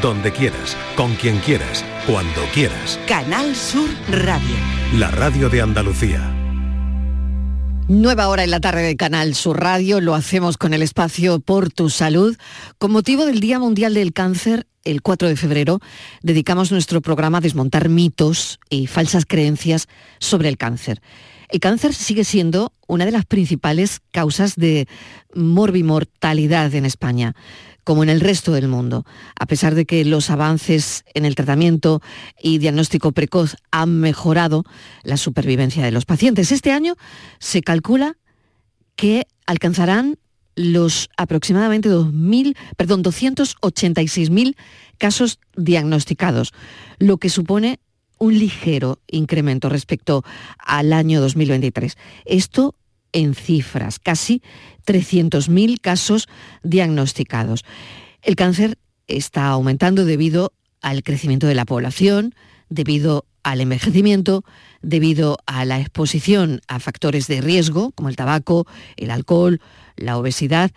donde quieras, con quien quieras, cuando quieras. Canal Sur Radio. La radio de Andalucía. Nueva hora en la tarde de Canal Sur Radio, lo hacemos con el espacio Por tu Salud. Con motivo del Día Mundial del Cáncer, el 4 de febrero, dedicamos nuestro programa a desmontar mitos y falsas creencias sobre el cáncer. El cáncer sigue siendo una de las principales causas de morbimortalidad en España como en el resto del mundo, a pesar de que los avances en el tratamiento y diagnóstico precoz han mejorado la supervivencia de los pacientes. Este año se calcula que alcanzarán los aproximadamente 2.000, perdón, 286.000 casos diagnosticados, lo que supone un ligero incremento respecto al año 2023. Esto en cifras, casi 300.000 casos diagnosticados. El cáncer está aumentando debido al crecimiento de la población, debido al envejecimiento, debido a la exposición a factores de riesgo como el tabaco, el alcohol, la obesidad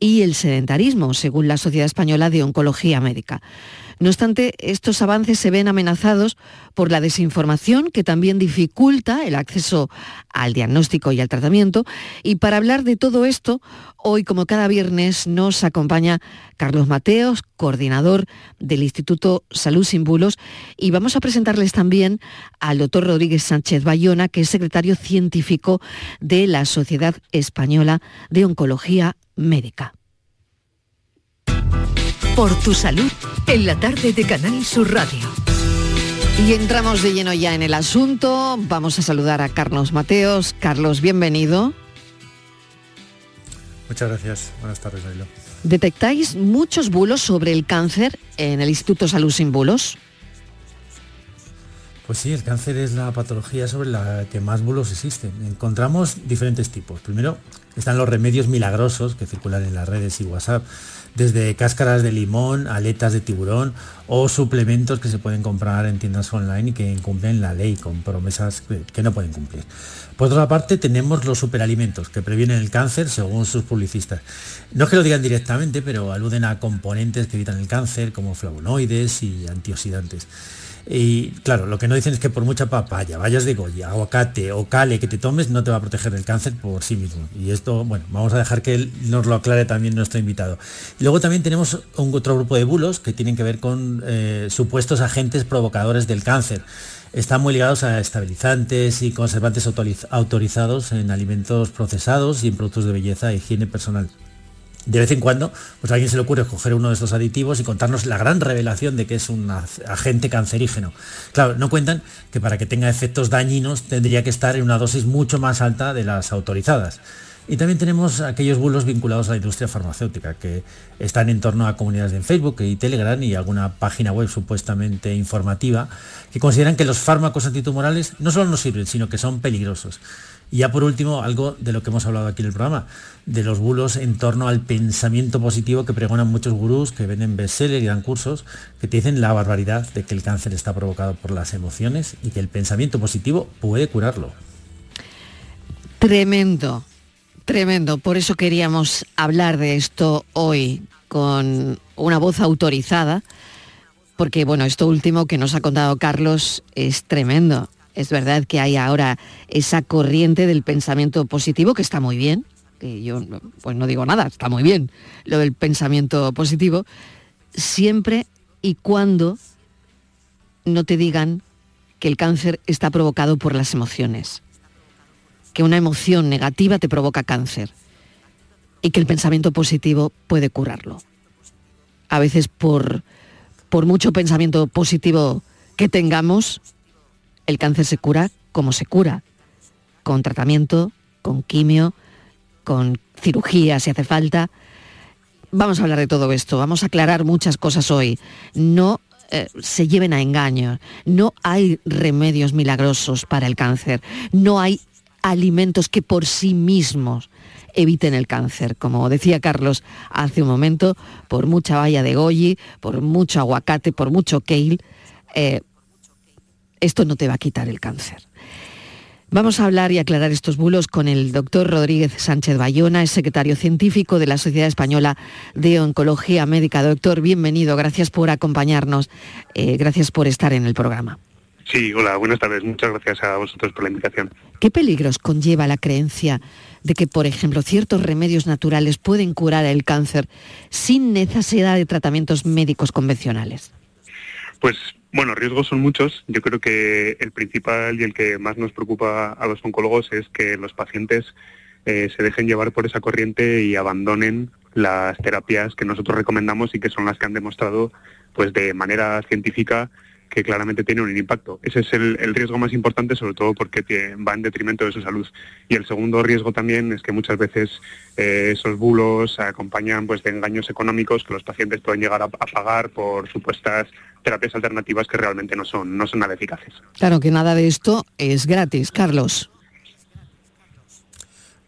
y el sedentarismo, según la Sociedad Española de Oncología Médica. No obstante, estos avances se ven amenazados por la desinformación que también dificulta el acceso al diagnóstico y al tratamiento. Y para hablar de todo esto, hoy como cada viernes nos acompaña Carlos Mateos, coordinador del Instituto Salud Sin Bulos, y vamos a presentarles también al doctor Rodríguez Sánchez Bayona, que es secretario científico de la Sociedad Española de Oncología Médica. Por tu salud, en la tarde de Canal Sur Radio. Y entramos de lleno ya en el asunto. Vamos a saludar a Carlos Mateos. Carlos, bienvenido. Muchas gracias. Buenas tardes, Ailo. ¿Detectáis muchos bulos sobre el cáncer en el Instituto Salud Sin Bulos? Pues sí, el cáncer es la patología sobre la que más bulos existen. Encontramos diferentes tipos. Primero están los remedios milagrosos que circulan en las redes y WhatsApp desde cáscaras de limón, aletas de tiburón o suplementos que se pueden comprar en tiendas online y que incumplen la ley con promesas que no pueden cumplir. Por otra parte, tenemos los superalimentos que previenen el cáncer según sus publicistas. No es que lo digan directamente, pero aluden a componentes que evitan el cáncer como flavonoides y antioxidantes. Y claro, lo que no dicen es que por mucha papaya, vayas de Goya, aguacate o cale que te tomes, no te va a proteger del cáncer por sí mismo. Y esto, bueno, vamos a dejar que él nos lo aclare también nuestro invitado. Luego también tenemos un otro grupo de bulos que tienen que ver con eh, supuestos agentes provocadores del cáncer. Están muy ligados a estabilizantes y conservantes autorizados en alimentos procesados y en productos de belleza e higiene personal de vez en cuando, pues a alguien se le ocurre coger uno de estos aditivos y contarnos la gran revelación de que es un agente cancerígeno. Claro, no cuentan que para que tenga efectos dañinos tendría que estar en una dosis mucho más alta de las autorizadas. Y también tenemos aquellos bulos vinculados a la industria farmacéutica, que están en torno a comunidades de Facebook y Telegram y alguna página web supuestamente informativa, que consideran que los fármacos antitumorales no solo no sirven, sino que son peligrosos. Y ya por último, algo de lo que hemos hablado aquí en el programa, de los bulos en torno al pensamiento positivo que pregonan muchos gurús que venden bestsellers y dan cursos, que te dicen la barbaridad de que el cáncer está provocado por las emociones y que el pensamiento positivo puede curarlo. Tremendo, tremendo. Por eso queríamos hablar de esto hoy con una voz autorizada, porque bueno, esto último que nos ha contado Carlos es tremendo. Es verdad que hay ahora esa corriente del pensamiento positivo que está muy bien, que yo pues no digo nada, está muy bien lo del pensamiento positivo, siempre y cuando no te digan que el cáncer está provocado por las emociones, que una emoción negativa te provoca cáncer y que el pensamiento positivo puede curarlo. A veces por, por mucho pensamiento positivo que tengamos, el cáncer se cura como se cura, con tratamiento, con quimio, con cirugía si hace falta. Vamos a hablar de todo esto, vamos a aclarar muchas cosas hoy. No eh, se lleven a engaño, no hay remedios milagrosos para el cáncer, no hay alimentos que por sí mismos eviten el cáncer. Como decía Carlos hace un momento, por mucha valla de goji, por mucho aguacate, por mucho kale, eh, esto no te va a quitar el cáncer. Vamos a hablar y aclarar estos bulos con el doctor Rodríguez Sánchez Bayona, es secretario científico de la Sociedad Española de Oncología Médica. Doctor, bienvenido, gracias por acompañarnos, eh, gracias por estar en el programa. Sí, hola, buenas tardes. Muchas gracias a vosotros por la invitación. ¿Qué peligros conlleva la creencia de que, por ejemplo, ciertos remedios naturales pueden curar el cáncer sin necesidad de tratamientos médicos convencionales? Pues bueno, riesgos son muchos. Yo creo que el principal y el que más nos preocupa a los oncólogos es que los pacientes eh, se dejen llevar por esa corriente y abandonen las terapias que nosotros recomendamos y que son las que han demostrado pues de manera científica que claramente tiene un impacto. Ese es el, riesgo más importante, sobre todo porque va en detrimento de su salud. Y el segundo riesgo también es que muchas veces eh, esos bulos acompañan pues, de engaños económicos que los pacientes pueden llegar a, pagar por supuestas terapias alternativas que realmente no son, no son nada eficaces. Claro que nada de esto es gratis, Carlos.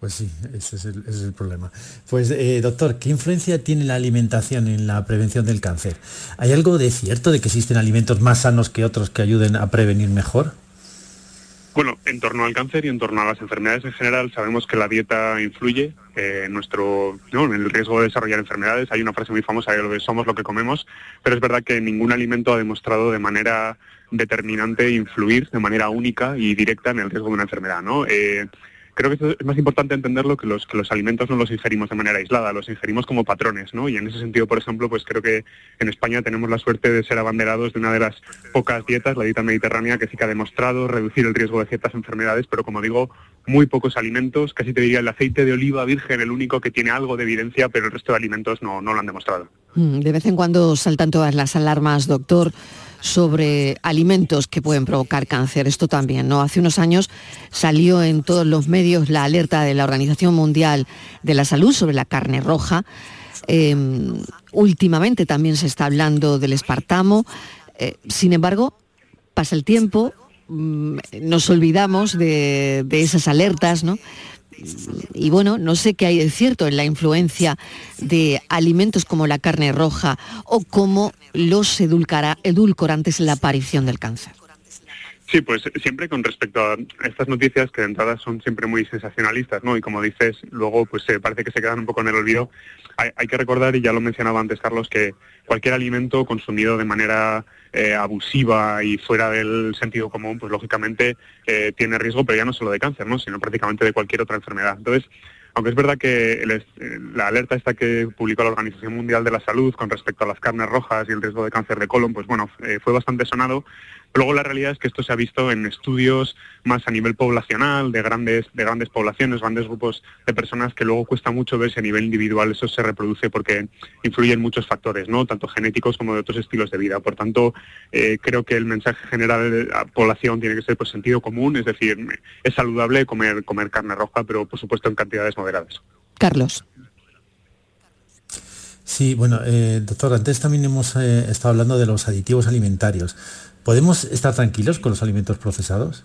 Pues sí, ese es el, problema. Pues eh, doctor, ¿qué influencia tiene la alimentación en la prevención del cáncer? ¿Hay algo de cierto de que existen alimentos más sanos que otros que ayuden a prevenir mejor? Bueno, en torno al cáncer y en torno a las enfermedades en general, sabemos que la dieta influye eh, en nuestro, en el riesgo de desarrollar enfermedades. Hay una frase muy famosa de lo que somos lo que comemos, pero es verdad que ningún alimento ha demostrado de manera determinante influir de manera única y directa en el riesgo de una enfermedad. ¿no? Eh, creo que es más importante entenderlo que los, que los alimentos no los ingerimos de manera aislada, los ingerimos como patrones, ¿no? Y en ese sentido, por ejemplo, pues creo que en España tenemos la suerte de ser abanderados de una de las pocas dietas, la dieta mediterránea, que sí que ha demostrado reducir el riesgo de ciertas enfermedades, pero como digo, muy pocos alimentos, casi te diría el aceite de oliva virgen, el único que tiene algo de evidencia, pero el resto de alimentos no, no lo han demostrado. Mm, de vez en cuando saltan todas las alarmas, doctor sobre alimentos que pueden provocar cáncer. Esto también, ¿no? Hace unos años salió en todos los medios la alerta de la Organización Mundial de la Salud sobre la carne roja. Em, últimamente también se está hablando del espartamo. Eh, sin embargo, pasa el tiempo, mm, nos olvidamos de, de esas alertas, ¿no? Y bueno, no sé qué hay de cierto en la influencia de alimentos como la carne roja o como los edulcorantes en la aparición del cáncer. Sí, pues siempre con respecto a estas noticias que de entrada son siempre muy sensacionalistas, ¿no? Y como dices, luego pues parece que se quedan un poco en el olvido. Hay, que recordar, y ya lo mencionaba antes Carlos, que cualquier alimento consumido de manera eh, abusiva y fuera del sentido común, pues lógicamente eh, tiene riesgo, pero ya no solo de cáncer, ¿no? Sino prácticamente de cualquier otra enfermedad. Entonces, aunque es verdad que la alerta esta que publicó la Organización Mundial de la Salud con respecto a las carnes rojas y el riesgo de cáncer de colon, pues bueno, eh, fue bastante sonado, Luego la realidad es que esto se ha visto en estudios más a nivel poblacional, de grandes, de grandes poblaciones, grandes grupos de personas que luego cuesta mucho ver si a nivel individual eso se reproduce porque influyen muchos factores, ¿no? tanto genéticos como de otros estilos de vida. Por tanto, eh, creo que el mensaje general de la población tiene que ser pues, sentido común, es decir, es saludable comer, comer carne roja, pero por supuesto en cantidades moderadas. Carlos. Sí, bueno, eh, doctor, antes también hemos eh, estado hablando de los aditivos alimentarios. ¿Podemos estar tranquilos con los alimentos procesados?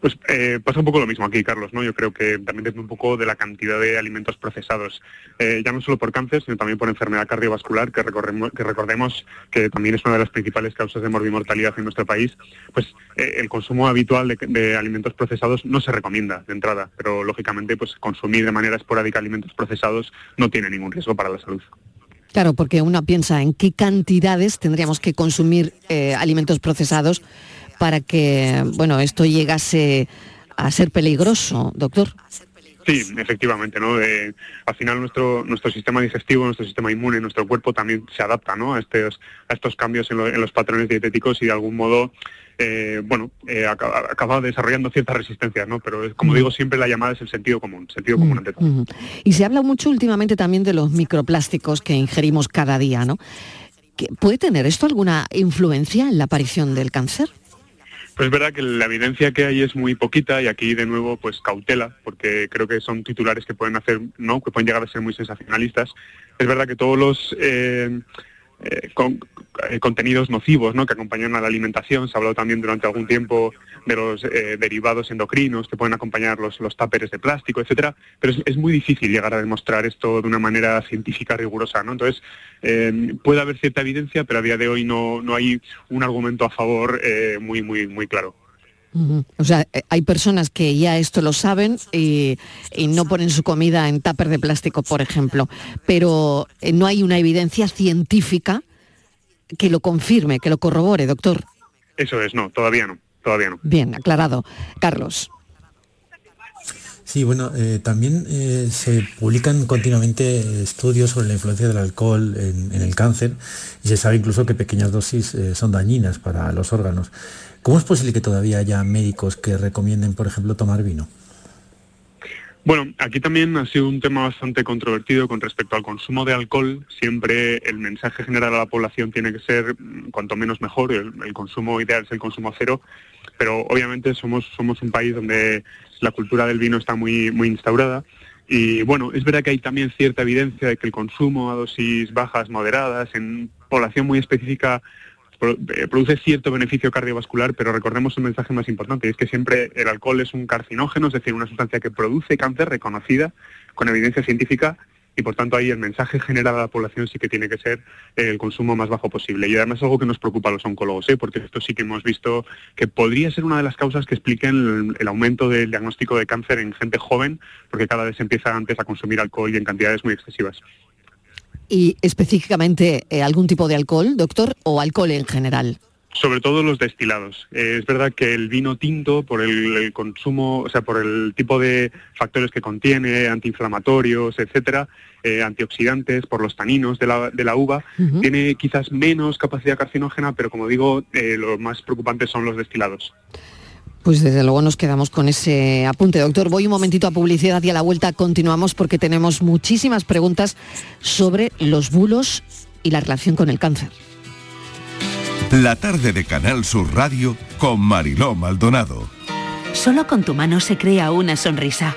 Pues eh, pasa un poco lo mismo aquí, Carlos, ¿no? Yo creo que también depende un poco de la cantidad de alimentos procesados, eh, ya no solo por cáncer, sino también por enfermedad cardiovascular, que, que recordemos que también es una de las principales causas de morbimortalidad en nuestro país. Pues eh, el consumo habitual de, alimentos procesados no se recomienda de entrada, pero lógicamente pues consumir de manera esporádica alimentos procesados no tiene ningún riesgo para la salud. Claro, porque uno piensa en qué cantidades tendríamos que consumir eh, alimentos procesados para que, bueno, esto llegase a ser peligroso, doctor. Sí, efectivamente, ¿no? al final nuestro nuestro sistema digestivo, nuestro sistema inmune, nuestro cuerpo también se adapta, ¿no? A estos a estos cambios en los patrones dietéticos y de algún modo eh, bueno, eh, acaba, desarrollando ciertas resistencias, ¿no? Pero como digo, siempre la llamada es el sentido común, sentido común ante todo. Y se habla mucho últimamente también de los microplásticos que ingerimos cada día, ¿no? ¿Puede tener esto alguna influencia en la aparición del cáncer? Pues es verdad que la evidencia que hay es muy poquita y aquí de nuevo pues cautela, porque creo que son titulares que pueden hacer, ¿no? que pueden llegar a ser muy sensacionalistas. Es verdad que todos los eh, eh, con, eh, contenidos nocivos ¿no? que acompañan a la alimentación. Se ha hablado también durante algún tiempo de los eh, derivados endocrinos que pueden acompañar los, los de plástico, etcétera, pero es, muy difícil llegar a demostrar esto de una manera científica rigurosa. ¿no? Entonces, puede haber cierta evidencia, pero a día de hoy no, no hay un argumento a favor muy, muy, muy claro. O sea, eh, hay personas que ya esto lo saben y, no ponen su comida en tupper de plástico, por ejemplo, pero eh, no hay una evidencia científica que lo confirme, que lo corrobore, doctor. Eso es, no, todavía no, todavía no. Bien, aclarado. Carlos. Sí, bueno, eh, también se publican continuamente estudios sobre la influencia del alcohol en, el cáncer y se sabe incluso que pequeñas dosis son dañinas para los órganos. ¿Cómo es posible que todavía haya médicos que recomienden, por ejemplo, tomar vino? Bueno, aquí también ha sido un tema bastante controvertido con respecto al consumo de alcohol. Siempre el mensaje general a la población tiene que ser mm, cuanto menos mejor. El, consumo ideal es el consumo cero, pero obviamente somos, somos un país donde la cultura del vino está muy, muy instaurada. Y bueno, es verdad que hay también cierta evidencia de que el consumo a dosis bajas, moderadas, en población muy específica produce cierto beneficio cardiovascular, pero recordemos un mensaje más importante, es que siempre el alcohol es un carcinógeno, es decir, una sustancia que produce cáncer reconocida con evidencia científica y por tanto ahí el mensaje general a la población sí que tiene que ser el consumo más bajo posible. Y además es algo que nos preocupa a los oncólogos, ¿eh? porque esto sí que hemos visto que podría ser una de las causas que expliquen el, aumento del diagnóstico de cáncer en gente joven, porque cada vez empieza antes a consumir alcohol y en cantidades muy excesivas y específicamente eh, algún tipo de alcohol, doctor, o alcohol en general? Sobre todo los destilados. Eh, es verdad que el vino tinto, por el, consumo, o sea, por el tipo de factores que contiene, antiinflamatorios, etcétera, eh, antioxidantes, por los taninos de la, de la uva, tiene quizás menos capacidad carcinógena, pero como digo, lo más preocupante son los destilados. Pues desde luego nos quedamos con ese apunte, doctor. Voy un momentito a publicidad y a la vuelta continuamos porque tenemos muchísimas preguntas sobre los bulos y la relación con el cáncer. La tarde de Canal Sur Radio con Mariló Maldonado. Solo con tu mano se crea una sonrisa.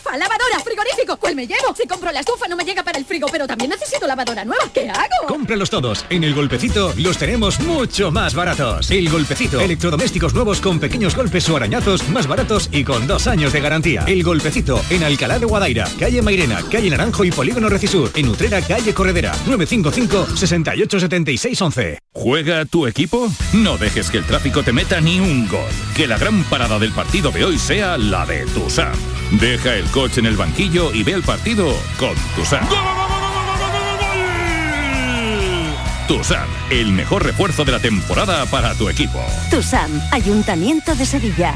lavadora, frigorífico. ¿Cuál me llevo? Si compro la estufa no me llega para el frigo, pero también necesito lavadora nueva. ¿Qué hago? Cómpralos todos. En El Golpecito los tenemos mucho más baratos. El Golpecito. Electrodomésticos nuevos con pequeños golpes o arañazos más baratos y con dos años de garantía. El Golpecito. En Alcalá de Guadaira, calle Mairena, calle Naranjo y Polígono Recisur. En Utrera, calle Corredera. 955 68 76 11. ¿Juega tu equipo? No dejes que el tráfico te meta ni un gol. Que la gran parada del partido de hoy sea la de tu Sam. Deja el coche en el banquillo y ve el partido con Tusam. Tusam, el mejor refuerzo de la temporada para tu equipo. Tusam, Ayuntamiento de Sevilla.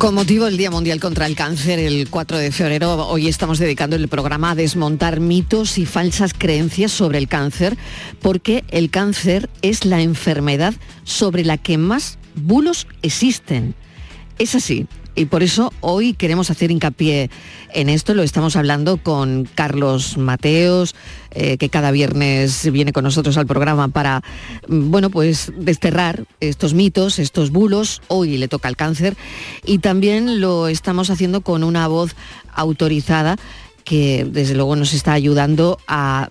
Con motivo del Día Mundial contra el Cáncer, el 4 de febrero, hoy estamos dedicando el programa a desmontar mitos y falsas creencias sobre el cáncer, porque el cáncer es la enfermedad sobre la que más bulos existen. Es así, y por eso hoy queremos hacer hincapié en esto. Lo estamos hablando con Carlos Mateos, eh, que cada viernes viene con nosotros al programa para, mm, bueno, pues desterrar estos mitos, estos bulos. Hoy le toca el cáncer. Y también lo estamos haciendo con una voz autorizada que desde luego nos está ayudando a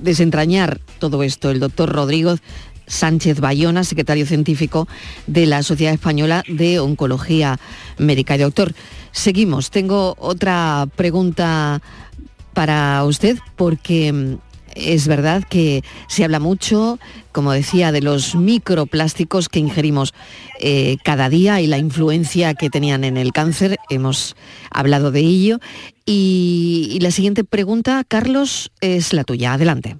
desentrañar todo esto, el doctor Rodrigo Sánchez Bayona, secretario científico de la Sociedad Española de Oncología Médica. Y doctor, seguimos. Tengo otra pregunta para usted porque es verdad que se habla mucho, como decía, de los microplásticos que ingerimos eh, cada día y la influencia que tenían en el cáncer. Hemos hablado de ello. y la siguiente pregunta, Carlos, es la tuya. Adelante.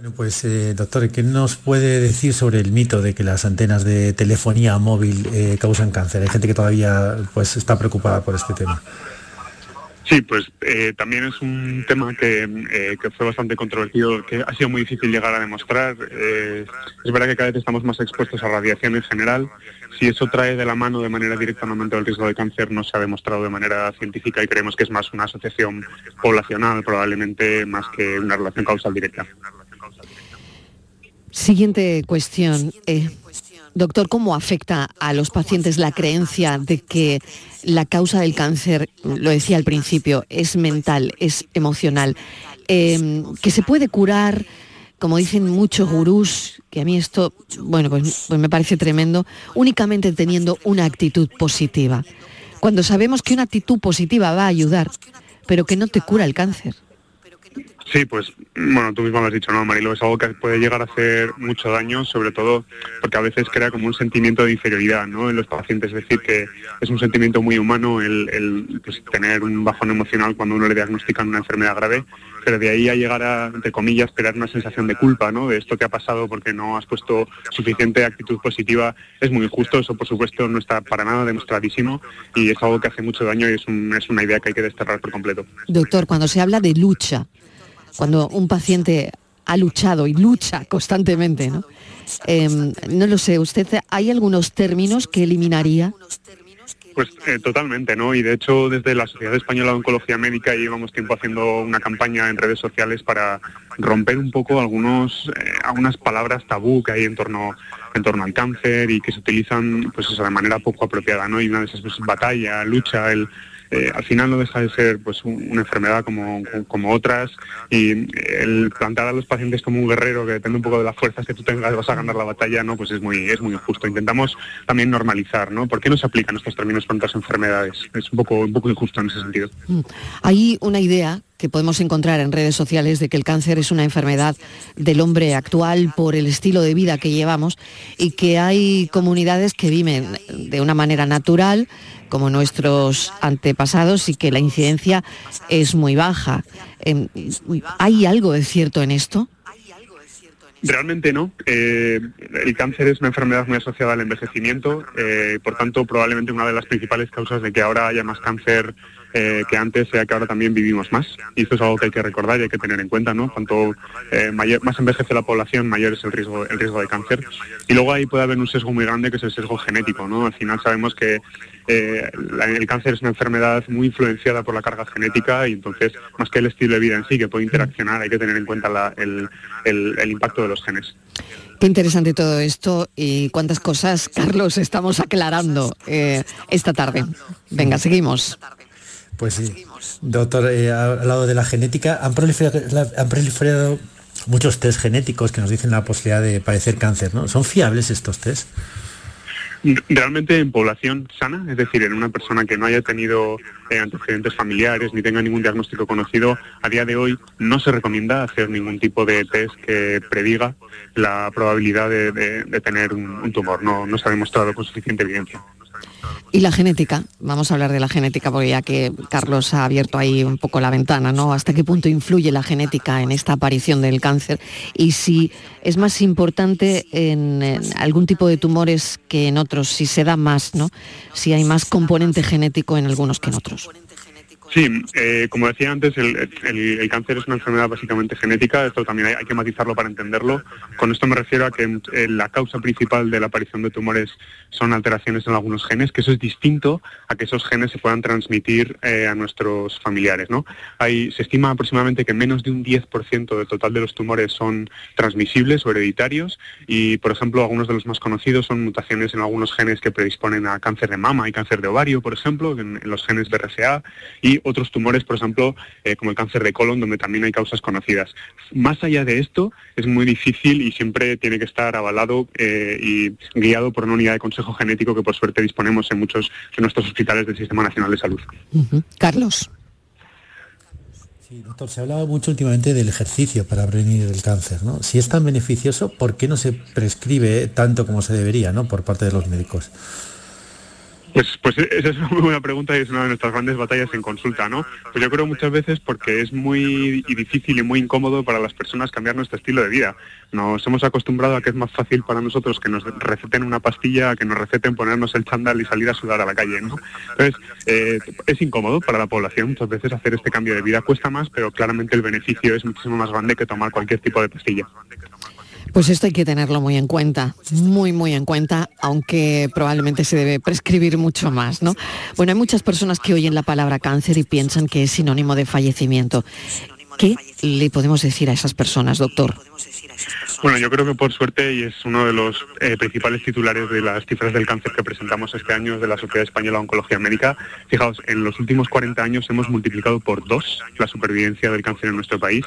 Bueno, pues eh, doctor, ¿qué nos puede decir sobre el mito de que las antenas de telefonía móvil eh, causan cáncer? Hay gente que todavía pues, está preocupada por este tema. Sí, pues eh, también es un tema que, fue bastante controvertido, que ha sido muy difícil llegar a demostrar. es verdad que cada vez estamos más expuestos a radiación en general. Si eso trae de la mano de manera directa un aumento del riesgo de cáncer, no se ha demostrado de manera científica y creemos que es más una asociación poblacional, probablemente más que una relación causal directa. Siguiente cuestión. Eh, doctor, ¿cómo afecta a los pacientes la creencia de que la causa del cáncer, lo decía al principio, es mental, es emocional? Em, que se puede curar, como dicen muchos gurús, que a mí esto, bueno, pues, pues me parece tremendo, únicamente teniendo una actitud positiva. Cuando sabemos que una actitud positiva va a ayudar, pero que no te cura el cáncer. Sí, pues bueno, tú mismo lo has dicho, ¿no, Marilo? Es algo que puede llegar a hacer mucho daño, sobre todo porque a veces crea como un sentimiento de inferioridad ¿no? en los pacientes. Es decir, que es un sentimiento muy humano el, pues, tener un bajón emocional cuando uno le diagnostican una enfermedad grave, pero de ahí a llegar a, entre comillas, crear una sensación de culpa, ¿no? De esto que ha pasado porque no has puesto suficiente actitud positiva, es muy injusto. Eso, por supuesto, no está para nada demostradísimo y es algo que hace mucho daño y es, es una idea que hay que desterrar por completo. Doctor, cuando se habla de lucha, cuando un paciente ha luchado y lucha constantemente, ¿no? Em, no lo sé, ¿usted hay algunos términos que eliminaría? Pues eh, totalmente, ¿no? Y de hecho desde la Sociedad Española de Oncología Médica llevamos tiempo haciendo una campaña en redes sociales para romper un poco algunos eh, algunas palabras tabú que hay en torno en torno al cáncer y que se utilizan pues de manera poco apropiada, ¿no? Y una de esas pues, batalla, lucha, el eh, al final no deja de ser pues una enfermedad como, como otras y el plantar a los pacientes como un guerrero que depende un poco de las fuerzas que tú tengas vas a ganar la batalla no pues es muy es muy injusto intentamos también normalizar no ¿por qué no se aplican estos términos con otras enfermedades? es un poco un poco injusto en ese sentido mm. hay una idea que podemos encontrar en redes sociales de que el cáncer es una enfermedad del hombre actual por el estilo de vida que llevamos y que hay comunidades que viven de una manera natural como nuestros antepasados y que la incidencia es muy baja. Em, ¿Hay algo de cierto en esto? Realmente no. Eh, el cáncer es una enfermedad muy asociada al envejecimiento, eh, por tanto probablemente una de las principales causas de que ahora haya más cáncer eh, que antes sea que ahora también vivimos más. Y esto es algo que hay que recordar y hay que tener en cuenta, ¿no? Cuanto eh, más envejece la población, mayor es el riesgo, el riesgo de cáncer. Y luego ahí puede haber un sesgo muy grande que es el sesgo genético, ¿no? Al final sabemos que eh, el cáncer es una enfermedad muy influenciada por la carga genética y entonces, más que el estilo de vida en sí, que puede interaccionar, hay que tener en cuenta el, impacto de los genes. Qué interesante todo esto y cuántas cosas, Carlos, estamos aclarando esta tarde. Venga, seguimos. Pues sí. Doctor, eh, al lado de la genética, ¿han proliferado, han proliferado muchos test genéticos que nos dicen la posibilidad de padecer cáncer, ¿no? ¿Son fiables estos test? Realmente en población sana, es decir, en una persona que no haya tenido eh, antecedentes familiares ni tenga ningún diagnóstico conocido, a día de hoy no se recomienda hacer ningún tipo de test que prediga la probabilidad de, tener un, tumor. No, no se ha demostrado con suficiente evidencia. Y la genética, vamos a hablar de la genética porque ya que Carlos ha abierto ahí un poco la ventana, ¿no? ¿Hasta qué punto influye la genética en esta aparición del cáncer? Y si es más importante en, algún tipo de tumores que en otros, si se da más, ¿no? Si hay más componente genético en algunos que en otros. Sí, eh, como decía antes, el, cáncer es una enfermedad básicamente genética, esto también hay, que matizarlo para entenderlo. Con esto me refiero a que eh, la causa principal de la aparición de tumores son alteraciones en algunos genes, que eso es distinto a que esos genes se puedan transmitir eh, a nuestros familiares. ¿no? Hay, se estima aproximadamente que menos de un 10% del total de los tumores son transmisibles o hereditarios y, por ejemplo, algunos de los más conocidos son mutaciones en algunos genes que predisponen a cáncer de mama y cáncer de ovario, por ejemplo, en, en los genes BRCA y otros tumores, por ejemplo, eh, como el cáncer de colon, donde también hay causas conocidas. Más allá de esto, es muy difícil y siempre tiene que estar avalado eh, y guiado por una unidad de consejo genético que por suerte disponemos en muchos de nuestros hospitales del Sistema Nacional de Salud. Carlos. Sí, doctor, se ha hablado mucho últimamente del ejercicio para prevenir el cáncer, ¿no? Si es tan beneficioso, ¿por qué no se prescribe tanto como se debería, ¿no? Por parte de los médicos. Pues, pues esa es una muy buena pregunta y es una de nuestras grandes batallas en consulta, ¿no? Pues yo creo muchas veces porque es muy difícil y muy incómodo para las personas cambiar nuestro estilo de vida. Nos hemos acostumbrado a que es más fácil para nosotros que nos receten una pastilla, que nos receten ponernos el chándal y salir a sudar a la calle, ¿no? Entonces, eh, es incómodo para la población muchas veces hacer este cambio de vida. Cuesta más, pero claramente el beneficio es muchísimo más grande que tomar cualquier tipo de pastilla. Pues esto hay que tenerlo muy en cuenta, muy, muy en cuenta, aunque probablemente se debe prescribir mucho más, ¿no? Bueno, hay muchas personas que oyen la palabra cáncer y piensan que es sinónimo de fallecimiento. ¿Qué le podemos decir a esas personas, doctor? Bueno, yo creo que por suerte, y es uno de los eh, principales titulares de las cifras del cáncer que presentamos este año de la Sociedad Española de Oncología Médica, fijaos, en los últimos 40 años hemos multiplicado por dos la supervivencia del cáncer en nuestro país.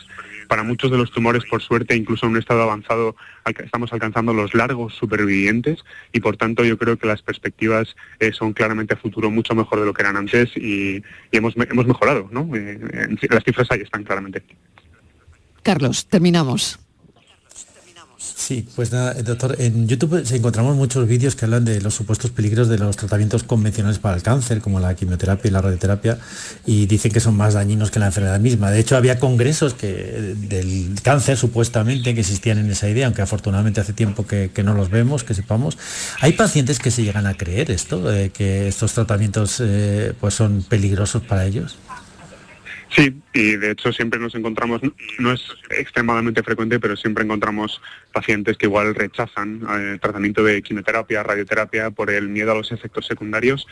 Para muchos de los tumores, por suerte, incluso en un estado avanzado, estamos alcanzando los largos supervivientes y, por tanto, yo creo que las perspectivas eh, son claramente a futuro mucho mejor de lo que eran antes y, hemos, hemos mejorado, ¿no? Eh, las cifras ahí están claramente. Carlos, terminamos. Sí, pues nada, doctor, en YouTube encontramos muchos vídeos que hablan de los supuestos peligros de los tratamientos convencionales para el cáncer, como la quimioterapia y la radioterapia, y dicen que son más dañinos que la enfermedad misma. De hecho, había congresos que, del cáncer, supuestamente, que existían en esa idea, aunque afortunadamente hace tiempo que, no los vemos, que sepamos. ¿Hay pacientes que se llegan a creer esto, que estos tratamientos eh, pues son peligrosos para ellos? Sí, y de hecho siempre nos encontramos, no es extremadamente frecuente, pero siempre encontramos pacientes que igual rechazan el eh, tratamiento de quimioterapia, radioterapia por el miedo a los efectos secundarios.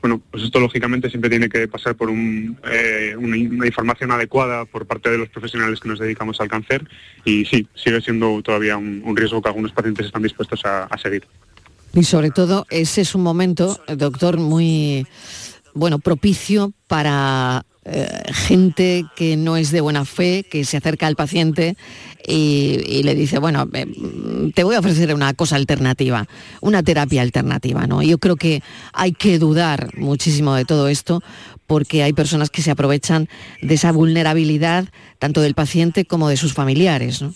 Bueno, pues esto lógicamente siempre tiene que pasar por eh, una, información adecuada por parte de los profesionales que nos dedicamos al cáncer y sí, sigue siendo todavía un, riesgo que algunos pacientes están dispuestos a seguir. Y sobre todo ese es un momento, doctor, muy bueno, propicio para eh, gente que no es de buena fe, que se acerca al paciente y, le dice, bueno, eh, te voy a ofrecer una cosa alternativa, una terapia alternativa, ¿no? Yo creo que hay que dudar muchísimo de todo esto porque hay personas que se aprovechan de esa vulnerabilidad tanto del paciente como de sus familiares, ¿no?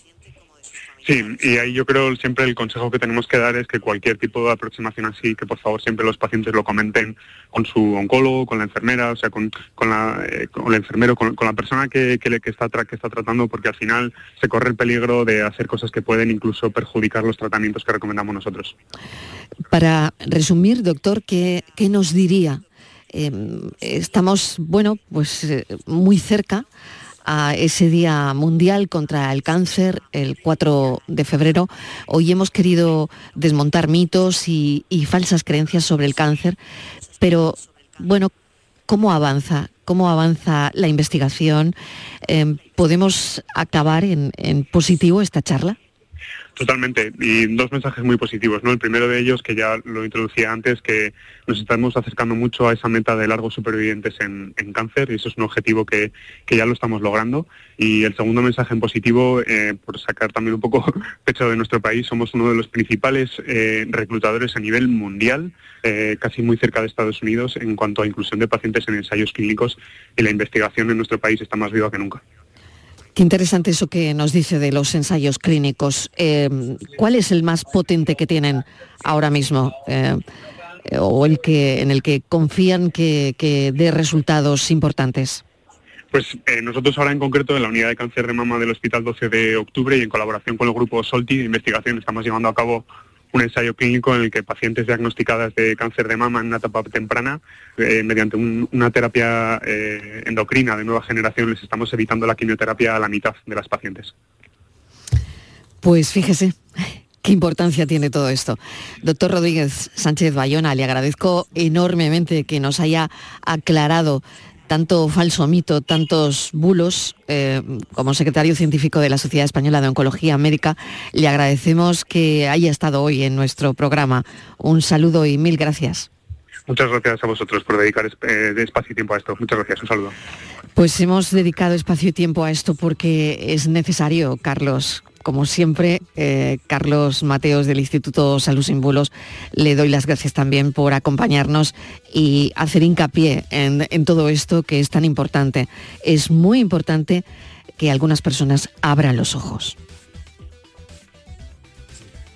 Sí, y ahí yo creo siempre el consejo que tenemos que dar es que cualquier tipo de aproximación así, que por favor siempre los pacientes lo comenten con su oncólogo, con la enfermera, o sea, con, con, la, eh, con el enfermero, con, la persona que, que, está, que está tratando, porque al final se corre el peligro de hacer cosas que pueden incluso perjudicar los tratamientos que recomendamos nosotros. Para resumir, doctor, ¿qué, qué nos diría? Em, estamos, bueno, pues eh, muy cerca a ese Día Mundial contra el Cáncer, el 4 de febrero. Hoy hemos querido desmontar mitos y, falsas creencias sobre el cáncer, pero bueno, ¿cómo avanza? ¿Cómo avanza la investigación? Em, ¿Podemos acabar en positivo esta charla? Totalmente, y dos mensajes muy positivos. ¿no? El primero de ellos, que ya lo introducía antes, que nos estamos acercando mucho a esa meta de largos supervivientes en, cáncer, y eso es un objetivo que, ya lo estamos logrando. Y el segundo mensaje en positivo, eh, por sacar también un poco pecho de nuestro país, somos uno de los principales eh, reclutadores a nivel mundial, eh, casi muy cerca de Estados Unidos, en cuanto a inclusión de pacientes en ensayos clínicos, y la investigación en nuestro país está más viva que nunca. Qué interesante eso que nos dice de los ensayos clínicos. Eh, ¿Cuál es el más potente que tienen ahora mismo? Eh, o el que, en el que confían que, dé resultados importantes? Pues eh, nosotros ahora en concreto en la unidad de cáncer de mama del Hospital 12 de Octubre y en colaboración con el grupo Solti de investigación estamos llevando a cabo un ensayo clínico en el que pacientes diagnosticadas de cáncer de mama en una etapa temprana, eh, mediante una terapia eh, endocrina de nueva generación, les estamos evitando la quimioterapia a la mitad de las pacientes. Pues fíjese, qué importancia tiene todo esto. Doctor Rodríguez Sánchez Bayona, le agradezco enormemente que nos haya aclarado tanto falso mito, tantos bulos. Eh, como secretario científico de la Sociedad Española de Oncología Médica, le agradecemos que haya estado hoy en nuestro programa. Un saludo y mil gracias. Muchas gracias a vosotros por dedicar eh, espacio y tiempo a esto. Muchas gracias. Un saludo. Pues hemos dedicado espacio y tiempo a esto porque es necesario, Carlos como siempre, eh, Carlos Mateos del Instituto Salud Sin Bulos, le doy las gracias también por acompañarnos y hacer hincapié en, en todo esto que es tan importante. Es muy importante que algunas personas abran los ojos.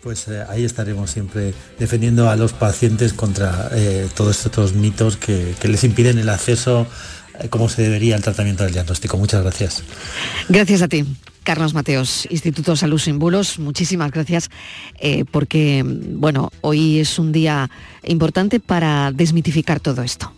Pues eh, ahí estaremos siempre defendiendo a los pacientes contra eh, todos estos mitos que, que les impiden el acceso eh, como se debería al tratamiento del diagnóstico. Muchas gracias. Gracias a ti. Carlos Mateos, Instituto Salud Sin Bulos, muchísimas gracias eh, porque, bueno, hoy es un día importante para desmitificar todo esto.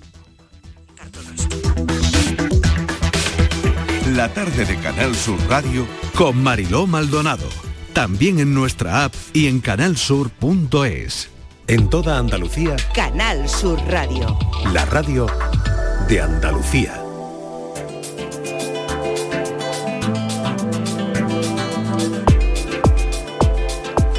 La tarde de Canal Sur Radio con Mariló Maldonado. También en nuestra app y en canalsur.es. En toda Andalucía, Canal Sur Radio. la radio de Andalucía.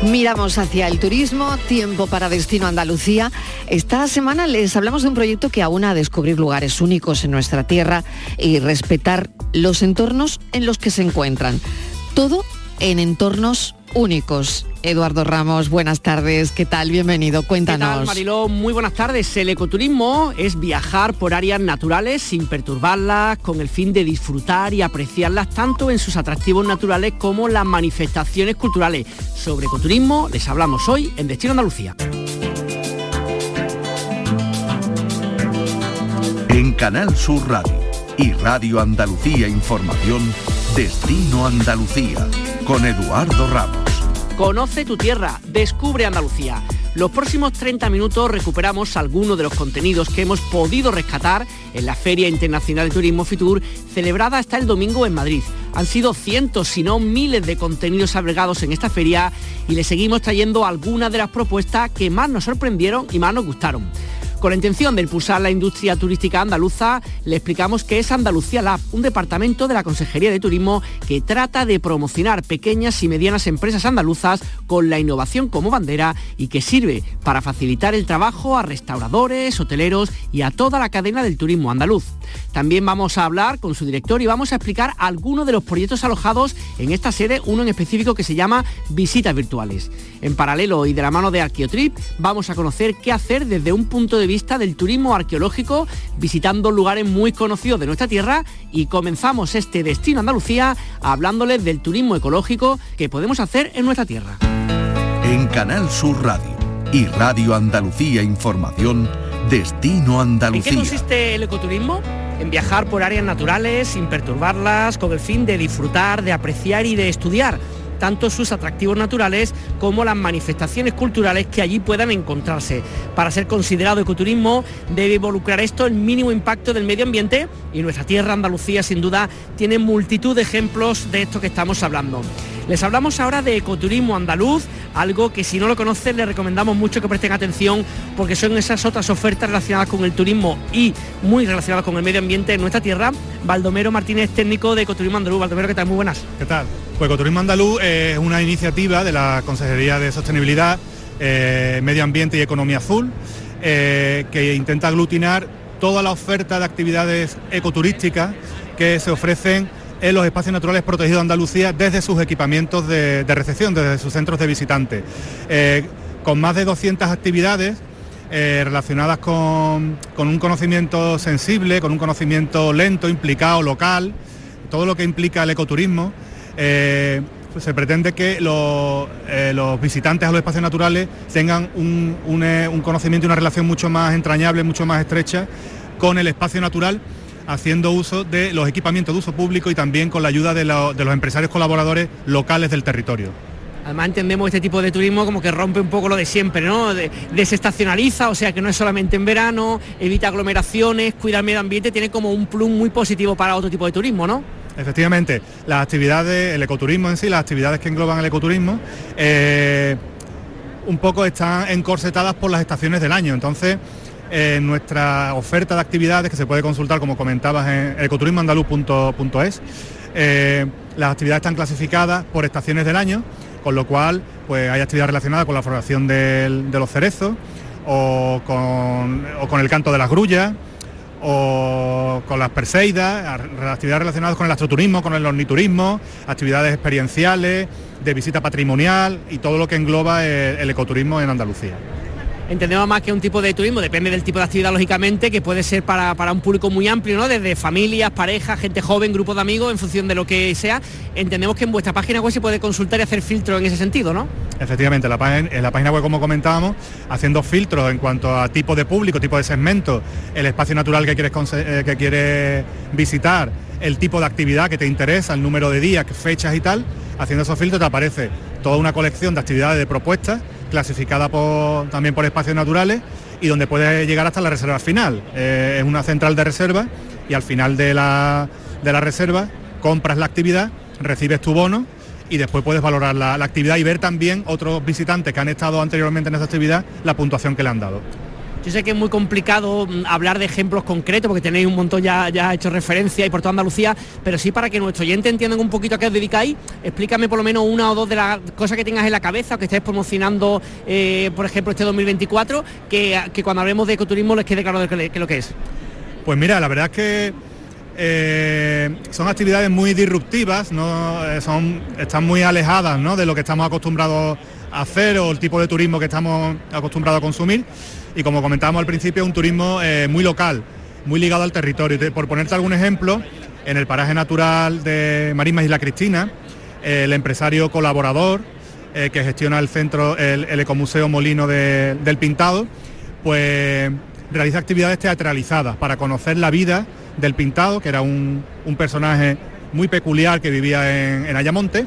Miramos hacia el turismo, tiempo para Destino Andalucía. Esta semana les hablamos de un proyecto que aúna a descubrir lugares únicos en nuestra tierra y respetar los entornos en los que se encuentran. Todo en entornos únicos. Eduardo Ramos, buenas tardes, ¿qué tal? Bienvenido, ¿Qué cuéntanos. tal, Mariló? Muy buenas tardes. El ecoturismo es viajar por áreas naturales sin perturbarlas, con el fin de disfrutar y apreciarlas tanto en sus atractivos naturales como las manifestaciones culturales. Sobre ecoturismo les hablamos hoy en Destino Andalucía. En Canal Sur Radio y Radio Andalucía Información, Destino Andalucía, con Eduardo Ramos. Conoce tu tierra, descubre Andalucía. Los próximos 30 minutos recuperamos algunos de los contenidos que hemos podido rescatar en la Feria Internacional de Turismo Fitur, celebrada hasta el domingo en Madrid. Han sido cientos, si no miles de contenidos agregados en esta feria y le seguimos trayendo algunas de las propuestas que más nos sorprendieron y más nos gustaron. Con la intención de impulsar la industria turística andaluza, le explicamos que es Andalucía Lab, un departamento de la Consejería de Turismo que trata de promocionar pequeñas y medianas empresas andaluzas con la innovación como bandera y que sirve para facilitar el trabajo a restauradores, hoteleros y a toda la cadena del turismo andaluz. También vamos a hablar con su director y vamos a explicar algunos de los proyectos alojados en esta sede, uno en específico que se llama Visitas Virtuales. En paralelo y de la mano de Arqueotrip vamos a conocer qué hacer desde un punto de vista del turismo arqueológico, visitando lugares muy conocidos de nuestra tierra y comenzamos este destino Andalucía hablándoles del turismo ecológico que podemos hacer en nuestra tierra. En Canal Sur Radio y Radio Andalucía Información, Destino ¿En qué Andalucía. consiste el ecoturismo? En viajar por áreas naturales sin perturbarlas, con el fin de disfrutar, de apreciar y de estudiar tanto sus atractivos naturales como las manifestaciones culturales que allí puedan encontrarse. Para ser considerado ecoturismo debe involucrar esto el mínimo impacto del medio ambiente y nuestra tierra Andalucía sin duda tiene multitud de ejemplos de esto que estamos hablando. Les hablamos ahora de ecoturismo andaluz, algo que si no lo conocen les recomendamos mucho que presten atención porque son esas otras ofertas relacionadas con el turismo y muy relacionadas con el medio ambiente en nuestra tierra. Baldomero Martínez, técnico de ecoturismo andaluz. Baldomero, ¿qué tal? Muy buenas. ¿Qué tal? Pues Ecoturismo Andaluz es una iniciativa de la Consejería de Sostenibilidad, eh, Medio Ambiente y Economía Azul, eh, que intenta aglutinar toda la oferta de actividades ecoturísticas que se ofrecen en los espacios naturales protegidos de Andalucía desde sus equipamientos de, recepción, desde sus centros de visitantes. Eh, con más de 200 actividades eh, relacionadas con un conocimiento sensible, con un conocimiento lento, implicado, local, todo lo que implica el ecoturismo. Eh, se pretende que los, eh, los visitantes a los espacios naturales tengan un, eh, un conocimiento y una relación mucho más entrañable, mucho más estrecha con el espacio natural, haciendo uso de los equipamientos de uso público y también con la ayuda de, lo- de los empresarios colaboradores locales del territorio. Además entendemos este tipo de turismo como que rompe un poco lo de siempre, ¿no? De- desestacionaliza, o sea que no es solamente en verano, evita aglomeraciones, cuida el medio ambiente, tiene como un plus muy positivo para otro tipo de turismo, ¿no? Efectivamente, las actividades, el ecoturismo en sí, las actividades que engloban el ecoturismo, eh, un poco están encorsetadas por las estaciones del año. Entonces, eh, nuestra oferta de actividades que se puede consultar, como comentabas, en ecoturismoandaluz.es, eh, las actividades están clasificadas por estaciones del año, con lo cual pues hay actividades relacionadas con la floración de los cerezos o con, o con el canto de las grullas o con las Perseidas, actividades relacionadas con el astroturismo, con el orniturismo, actividades experienciales, de visita patrimonial y todo lo que engloba el ecoturismo en Andalucía entendemos más que un tipo de turismo, depende del tipo de actividad lógicamente, que puede ser para, un público muy amplio, ¿no? Desde familias, parejas, gente joven, grupos de amigos, en función de lo que sea. Entendemos que en vuestra página web se puede consultar y hacer filtros en ese sentido, ¿no? Efectivamente, en la página web, como comentábamos, haciendo filtros en cuanto a tipo de público, tipo de segmento, el espacio natural que quieres, eh, que quieres visitar, el tipo de actividad que te interesa, el número de días, fechas y tal, haciendo esos filtros te aparece toda una colección de actividades de propuestas clasificada también por espacios naturales y donde puede llegar hasta la reserva final. Eh, es una central de reserva y al final de la, reserva compras la actividad, recibes tu bono y después puedes valorar la, la actividad y ver también otros visitantes que han estado anteriormente en esa actividad la puntuación que le han dado. Yo sé que es muy complicado mm, hablar de ejemplos concretos porque tenéis un montón ya, ya hecho referencia y por toda Andalucía, pero sí para que nuestros oyentes entiendan un poquito a qué os dedicáis, explícame por lo menos una o dos de las cosas que tengas en la cabeza o que estéis promocionando, eh, por ejemplo, este 2024, que, cuando hablemos de ecoturismo les quede claro de qué, lo que es. Pues mira, la verdad es que eh, son actividades muy disruptivas, ¿no? Eh, son, están muy alejadas de lo que estamos acostumbrados a hacer o el tipo de turismo que estamos acostumbrados a consumir y como comentábamos al principio, un turismo eh, muy local, muy ligado al territorio. Por ponerte algún ejemplo, en el paraje natural de Marismas Isla Cristina, el empresario colaborador eh, que gestiona el centro, el, Ecomuseo Molino del Pintado, pues realiza actividades teatralizadas para conocer la vida del Pintado, que era un, personaje muy peculiar que vivía en, Ayamonte,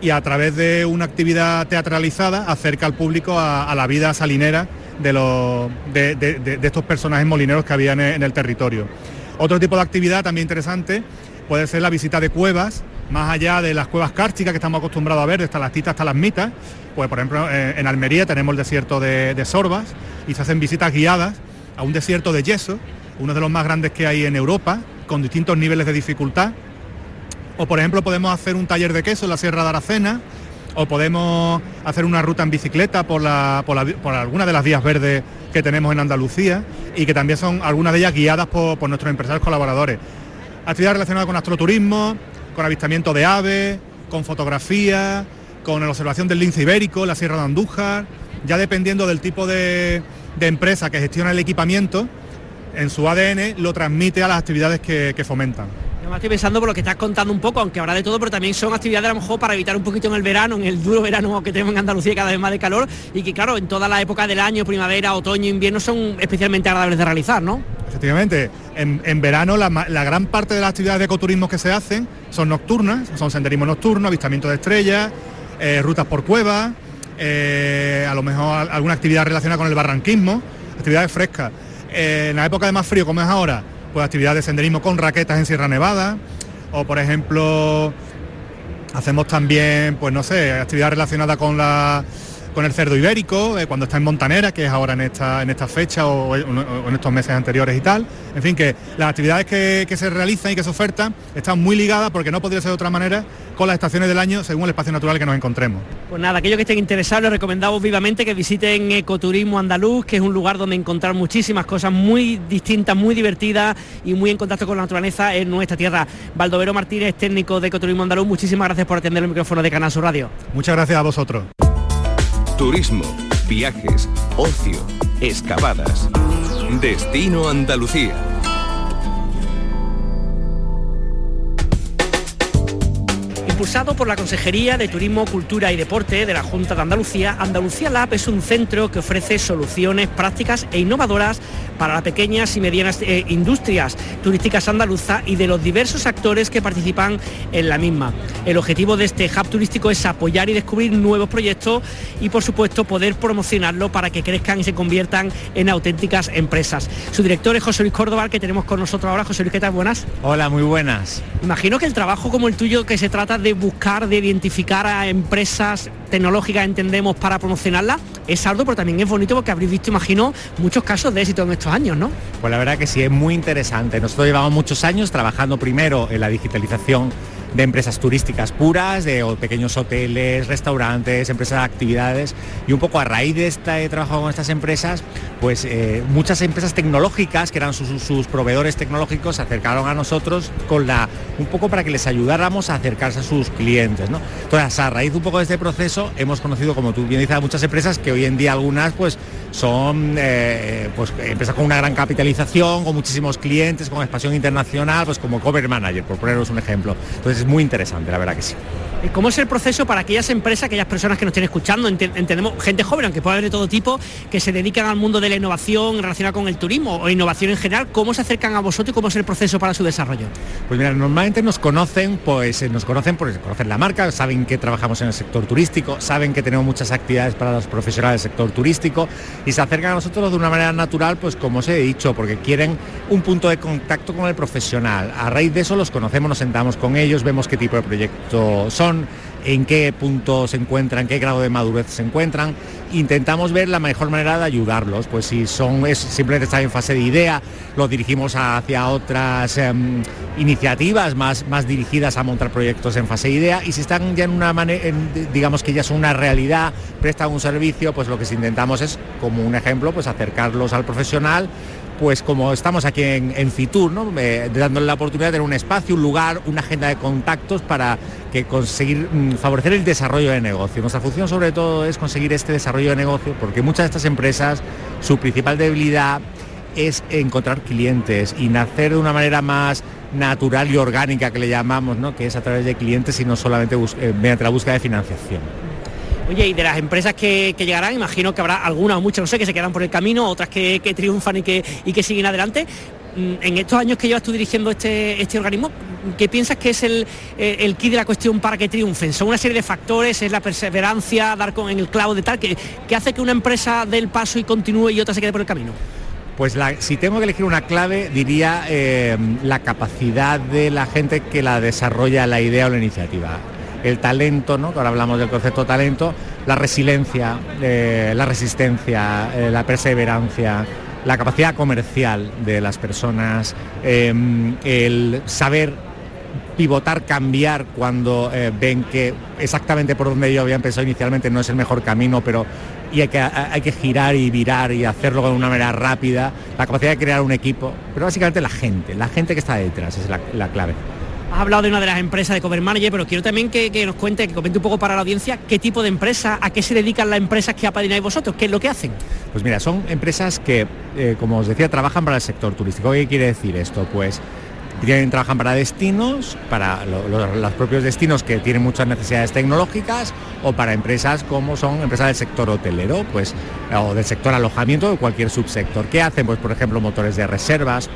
y a través de una actividad teatralizada acerca al público a la vida salinera de, los, de, estos personajes molineros que había en el, territorio. Otro tipo de actividad también interesante puede ser la visita de cuevas, más allá de las cuevas cársticas que estamos acostumbrados a ver, desde las titas hasta las mitas, pues por ejemplo en Almería tenemos el desierto de, de, Sorbas y se hacen visitas guiadas a un desierto de yeso, uno de los más grandes que hay en Europa, con distintos niveles de dificultad. O por ejemplo podemos hacer un taller de queso en la Sierra de Aracena, o podemos hacer una ruta en bicicleta por, la, por, algunas de las vías verdes que tenemos en Andalucía y que también son algunas de ellas guiadas por, nuestros empresarios colaboradores. Actividades relacionadas con astroturismo, con avistamiento de aves, con fotografía, con la observación del lince ibérico, la Sierra de Andújar, ya dependiendo del tipo de, empresa que gestiona el equipamiento, en su ADN lo transmite a las actividades que fomentan me estoy pensando por lo que estás contando un poco, aunque habrá de todo, pero también son actividades a lo mejor para evitar un poquito en el verano, en el duro verano que tenemos en Andalucía cada vez más de calor y que claro, en toda la época del año, primavera, otoño, invierno son especialmente agradables de realizar, ¿no? Efectivamente, en, verano la, gran parte de las actividades de ecoturismo que se hacen son nocturnas, son senderismo nocturno, avistamiento de estrellas, eh, rutas por cuevas, eh, a lo mejor alguna actividad relacionada con el barranquismo, actividades frescas. Eh, en la época de más frío como es ahora, pues actividades de senderismo con raquetas en Sierra Nevada, o por ejemplo hacemos también, pues no sé, actividad relacionada con la con el cerdo ibérico, eh, cuando está en Montanera, que es ahora en esta, en esta fecha o, en estos meses anteriores y tal. En fin, que las actividades que, se realizan y que se ofertan están muy ligadas, porque no podría ser de otra manera, con las estaciones del año según el espacio natural que nos encontremos. Pues nada, aquellos que estén interesados les recomendamos vivamente que visiten Ecoturismo Andaluz, que es un lugar donde encontrar muchísimas cosas muy distintas, muy divertidas y muy en contacto con la naturaleza en nuestra tierra. Baldovero Martínez, técnico de Ecoturismo Andaluz, muchísimas gracias por atender el micrófono de Canal Sur Radio. Muchas gracias a vosotros. Turismo, viajes, ocio, excavadas. Destino Andalucía. Impulsado por la Consejería de Turismo, Cultura y Deporte de la Junta de Andalucía, Andalucía Lab es un centro que ofrece soluciones prácticas e innovadoras para las pequeñas y medianas eh, industrias turísticas andaluzas y de los diversos actores que participan en la misma. El objetivo de este hub turístico es apoyar y descubrir nuevos proyectos y por supuesto poder promocionarlo para que crezcan y se conviertan en auténticas empresas. Su director es José Luis Córdoba, que tenemos con nosotros ahora. José Luis, ¿qué tal? Buenas. Hola, muy buenas. Imagino que el trabajo como el tuyo que se trata de de buscar, de identificar a empresas tecnológicas, entendemos, para promocionarlas, es algo, pero también es bonito porque habréis visto, imagino, muchos casos de éxito en estos años, ¿no? Pues la verdad que sí, es muy interesante. Nosotros llevamos muchos años trabajando primero en la digitalización de empresas turísticas puras, de pequeños hoteles, restaurantes, empresas de actividades y un poco a raíz de este trabajo con estas empresas, pues eh, muchas empresas tecnológicas que eran sus, proveedores tecnológicos se acercaron a nosotros con la un poco para que les ayudáramos a acercarse a sus clientes, ¿no? Entonces a raíz un poco de este proceso hemos conocido, como tú bien dices, a muchas empresas que hoy en día algunas pues son eh, pues empresas con una gran capitalización, con muchísimos clientes, con expansión internacional, pues como Cover Manager, por poneros un ejemplo. Entonces es muy interesante, la verdad que sí. ¿Cómo es el proceso para aquellas empresas, aquellas personas que nos estén escuchando? Entendemos gente joven, aunque puede haber de todo tipo, que se dedican al mundo de la innovación relacionada con el turismo o innovación en general. ¿Cómo se acercan a vosotros y cómo es el proceso para su desarrollo? Pues mira, normalmente nos conocen, pues eh, nos conocen porque conocen la marca, saben que trabajamos en el sector turístico, saben que tenemos muchas actividades para los profesionales del sector turístico y se acercan a nosotros de una manera natural, pues como os he dicho, porque quieren un punto de contacto con el profesional. A raíz de eso los conocemos, nos sentamos con ellos, vemos qué tipo de proyecto son, en qué punto se encuentran, qué grado de madurez se encuentran. Intentamos ver la mejor manera de ayudarlos, pues si son simplemente están en fase de idea, los dirigimos hacia otras em, iniciativas más, más dirigidas a montar proyectos en fase de idea y si están ya en una manera, digamos que ya son una realidad, prestan un servicio, pues lo que intentamos es, como un ejemplo, pues acercarlos al profesional pues como estamos aquí en, Fitur, ¿no? dándole la oportunidad de tener un espacio, un lugar, una agenda de contactos para que conseguir mm, favorecer el desarrollo de negocio. Nuestra función sobre todo es conseguir este desarrollo de negocio porque muchas de estas empresas, su principal debilidad es encontrar clientes y nacer de una manera más natural y orgánica que le llamamos, ¿no? que es a través de clientes y no solamente eh, mediante la búsqueda de financiación. Oye, y de las empresas que, llegarán, imagino que habrá algunas o muchas, no sé, que se quedan por el camino, otras que, triunfan y que, y que siguen adelante. Mm, en estos años que llevas tú dirigiendo este, este organismo, ¿qué piensas que es el, el key de la cuestión para que triunfen? ¿Son una serie de factores? ¿Es la perseverancia, dar con en el clavo de tal, que, hace que una empresa dé el paso y continúe y otra se quede por el camino? Pues si tengo que elegir una clave, diría eh, la capacidad de la gente que la desarrolla la idea o la iniciativa el talento, ¿no? ahora hablamos del concepto talento, la resiliencia, eh, la resistencia, eh, la perseverancia, la capacidad comercial de las personas, em, el saber pivotar, cambiar cuando eh, ven que exactamente por donde yo había empezado inicialmente no es el mejor camino, pero y hay que, hay que girar y virar y hacerlo de una manera rápida, la capacidad de crear un equipo, pero básicamente la gente, la gente que está detrás es la clave. Has hablado de una de las empresas de Cover Manager, pero quiero también que, nos cuente, que comente un poco para la audiencia qué tipo de empresa, a qué se dedican las empresas que apadrináis vosotros, qué es lo que hacen. Pues mira, son empresas que, eh, como os decía, trabajan para el sector turístico. ¿Qué quiere decir esto? Pues tienen, trabajan para destinos, para los propios destinos que tienen muchas necesidades tecnológicas o para empresas como son empresas del sector hotelero, pues, o del sector alojamiento o cualquier subsector. ¿Qué hacen? Pues por ejemplo motores de reservas,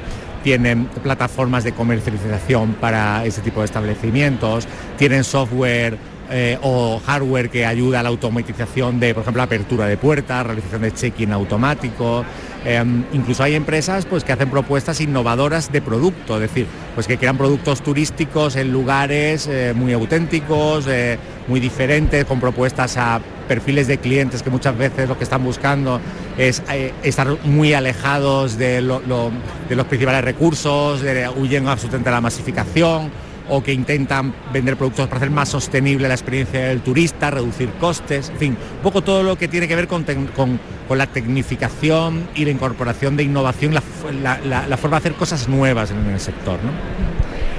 tienen plataformas de comercialización para ese tipo de establecimientos, tienen software eh, o hardware que ayuda a la automatización de, por ejemplo, apertura de puertas, realización de check-in automático. Em, incluso hay empresas pues, que hacen propuestas innovadoras de producto, es decir, pues que crean productos turísticos en lugares eh, muy auténticos, eh, muy diferentes, con propuestas a perfiles de clientes que muchas veces lo que están buscando es estar muy alejados de, los principales recursos, de, huyen absolutamente de la masificación o que intentan vender productos para hacer más sostenible la experiencia del turista, reducir costes, en fin, un poco todo lo que tiene que ver con, la tecnificación y la incorporación de innovación, la, forma de hacer cosas nuevas en el sector. ¿no?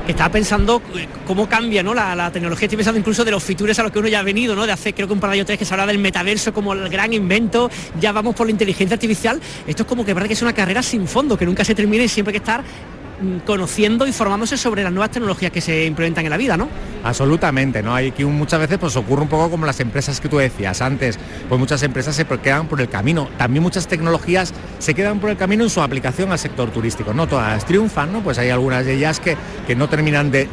Estaba pensando eh, cómo cambia ¿no? la, tecnología, estoy pensando incluso de los futures a los que uno ya ha venido, ¿no? de hace creo que un par de años que se habla del metaverso como el gran invento, ya vamos por la inteligencia artificial, esto es como que parece que es una carrera sin fondo, que nunca se termina y siempre hay que estar conociendo y formándose sobre las nuevas tecnologías que se implementan en la vida, ¿no? Absolutamente, ¿no? Hay que muchas veces pues ocurre un poco como las empresas que tú decías antes, pues muchas empresas se quedan por el camino. También muchas tecnologías se quedan por el camino en su aplicación al sector turístico. No todas triunfan, ¿no? Pues hay algunas de ellas que, que no terminan de,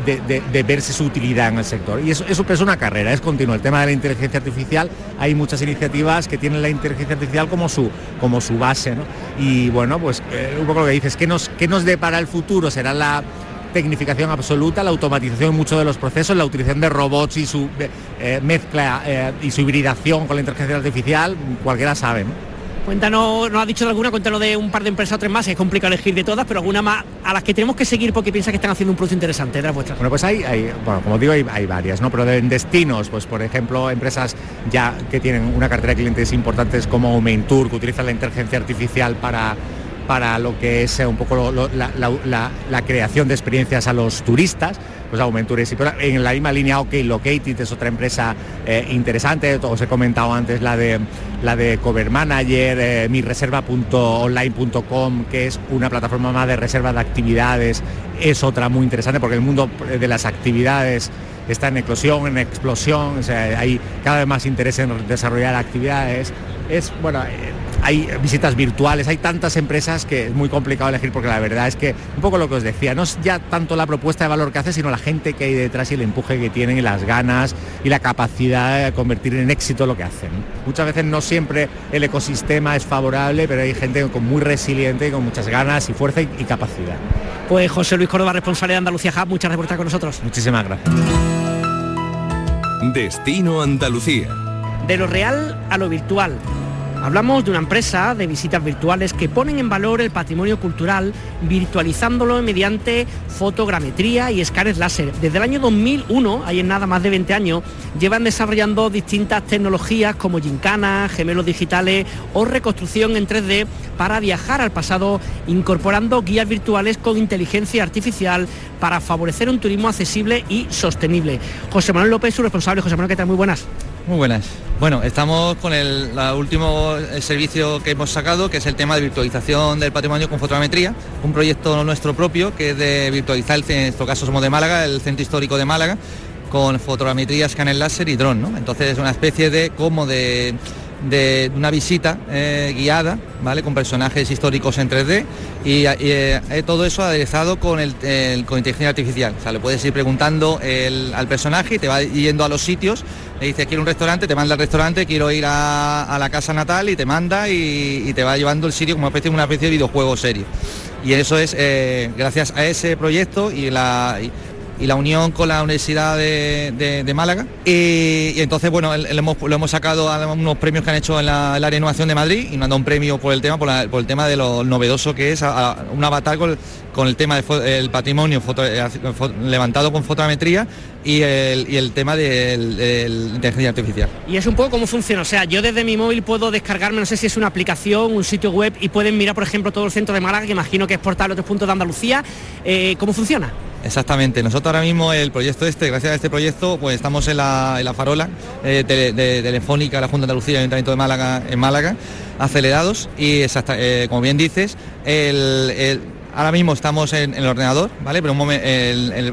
verse su utilidad en el sector. Y eso, eso es una carrera, es continuo. El tema de la inteligencia artificial, hay muchas iniciativas que tienen la inteligencia artificial como su, como su base, ¿no? Y bueno, pues eh, un poco lo que dices, ¿qué nos, qué nos depara el futuro? será la tecnificación absoluta, la automatización en muchos de los procesos, la utilización de robots y su eh, mezcla eh, y su hibridación con la inteligencia artificial, cualquiera sabe. Cuéntanos, nos ha dicho de alguna, cuéntanos de un par de empresas o tres más, es complicado elegir de todas, pero alguna más a las que tenemos que seguir porque piensa que están haciendo un producto interesante de las vuestras. Bueno, pues hay, hay bueno, como digo, hay, varias, ¿no? Pero en destinos, pues por ejemplo, empresas ya que tienen una cartera de clientes importantes como Tour, que utilizan la inteligencia artificial para para lo que es eh, un poco la, creación de experiencias a los turistas, pues Aumentures. Y en la misma línea OK Located es otra empresa eh, interesante, os he comentado antes la de la de Cover Manager, eh, que es una plataforma más de reserva de actividades, es otra muy interesante porque el mundo de las actividades está en eclosión, en explosión, o sea, hay cada vez más interés en desarrollar actividades. Es, bueno, hay visitas virtuales, hay tantas empresas que es muy complicado elegir porque la verdad es que un poco lo que os decía, no es ya tanto la propuesta de valor que hace, sino la gente que hay detrás y el empuje que tienen y las ganas y la capacidad de convertir en éxito lo que hacen. Muchas veces no siempre el ecosistema es favorable, pero hay gente con muy resiliente y con muchas ganas y fuerza y, capacidad. Pues José Luis Córdoba, responsable de Andalucía Hub, muchas gracias por estar con nosotros. Muchísimas gracias. Destino Andalucía. De lo real a lo virtual Hablamos de una empresa de visitas virtuales que ponen en valor el patrimonio cultural virtualizándolo mediante fotogrametría y escáneres láser. Desde el año 2001, ahí en nada más de 20 años, llevan desarrollando distintas tecnologías como gincana, gemelos digitales o reconstrucción en 3D para viajar al pasado incorporando guías virtuales con inteligencia artificial para favorecer un turismo accesible y sostenible. José Manuel López, su responsable. José Manuel, ¿qué tal? Muy buenas. Muy buenas. Bueno, estamos con el último servicio que hemos sacado, que es el tema de virtualización del patrimonio con fotogrametría, un proyecto nuestro propio que es de virtualizar, en nuestro caso somos de Málaga, el Centro Histórico de Málaga, con fotogrametría, escáner láser y dron, ¿no? Entonces es una especie de como de de una visita eh, guiada, ¿vale? Con personajes históricos en 3D y, eh, todo eso aderezado con, el, con inteligencia artificial. O sea, le puedes ir preguntando al personaje y te va yendo a los sitios, le dices quiero un restaurante, te manda al restaurante, quiero ir a, la casa natal y te manda y, te va llevando el sitio como una especie, una de videojuego serio. Y eso es eh, gracias a ese proyecto y la la unión con la Universidad de, Málaga. Y, entonces, bueno, lo hemos, sacado a unos premios que han hecho en la, área de de Madrid y nos han dado un premio por el tema, por, el tema de lo novedoso que es un avatar con, el tema del patrimonio eh, levantado con fotometría y el, tema de, la inteligencia artificial. Y es un poco cómo funciona, o sea, yo desde mi móvil puedo descargarme, no sé si es una aplicación, un sitio web y pueden mirar, por ejemplo, todo el centro de Málaga, que imagino que es portal a otros puntos de Andalucía. Eh, ¿Cómo funciona? Exactamente, nosotros ahora mismo el proyecto este, gracias a este proyecto, pues estamos en la, farola eh, de, Telefónica, la Junta de Andalucía y el Ayuntamiento de Málaga, en Málaga, acelerados y eh, como bien dices, ahora mismo estamos en, el ordenador, ¿vale? Pero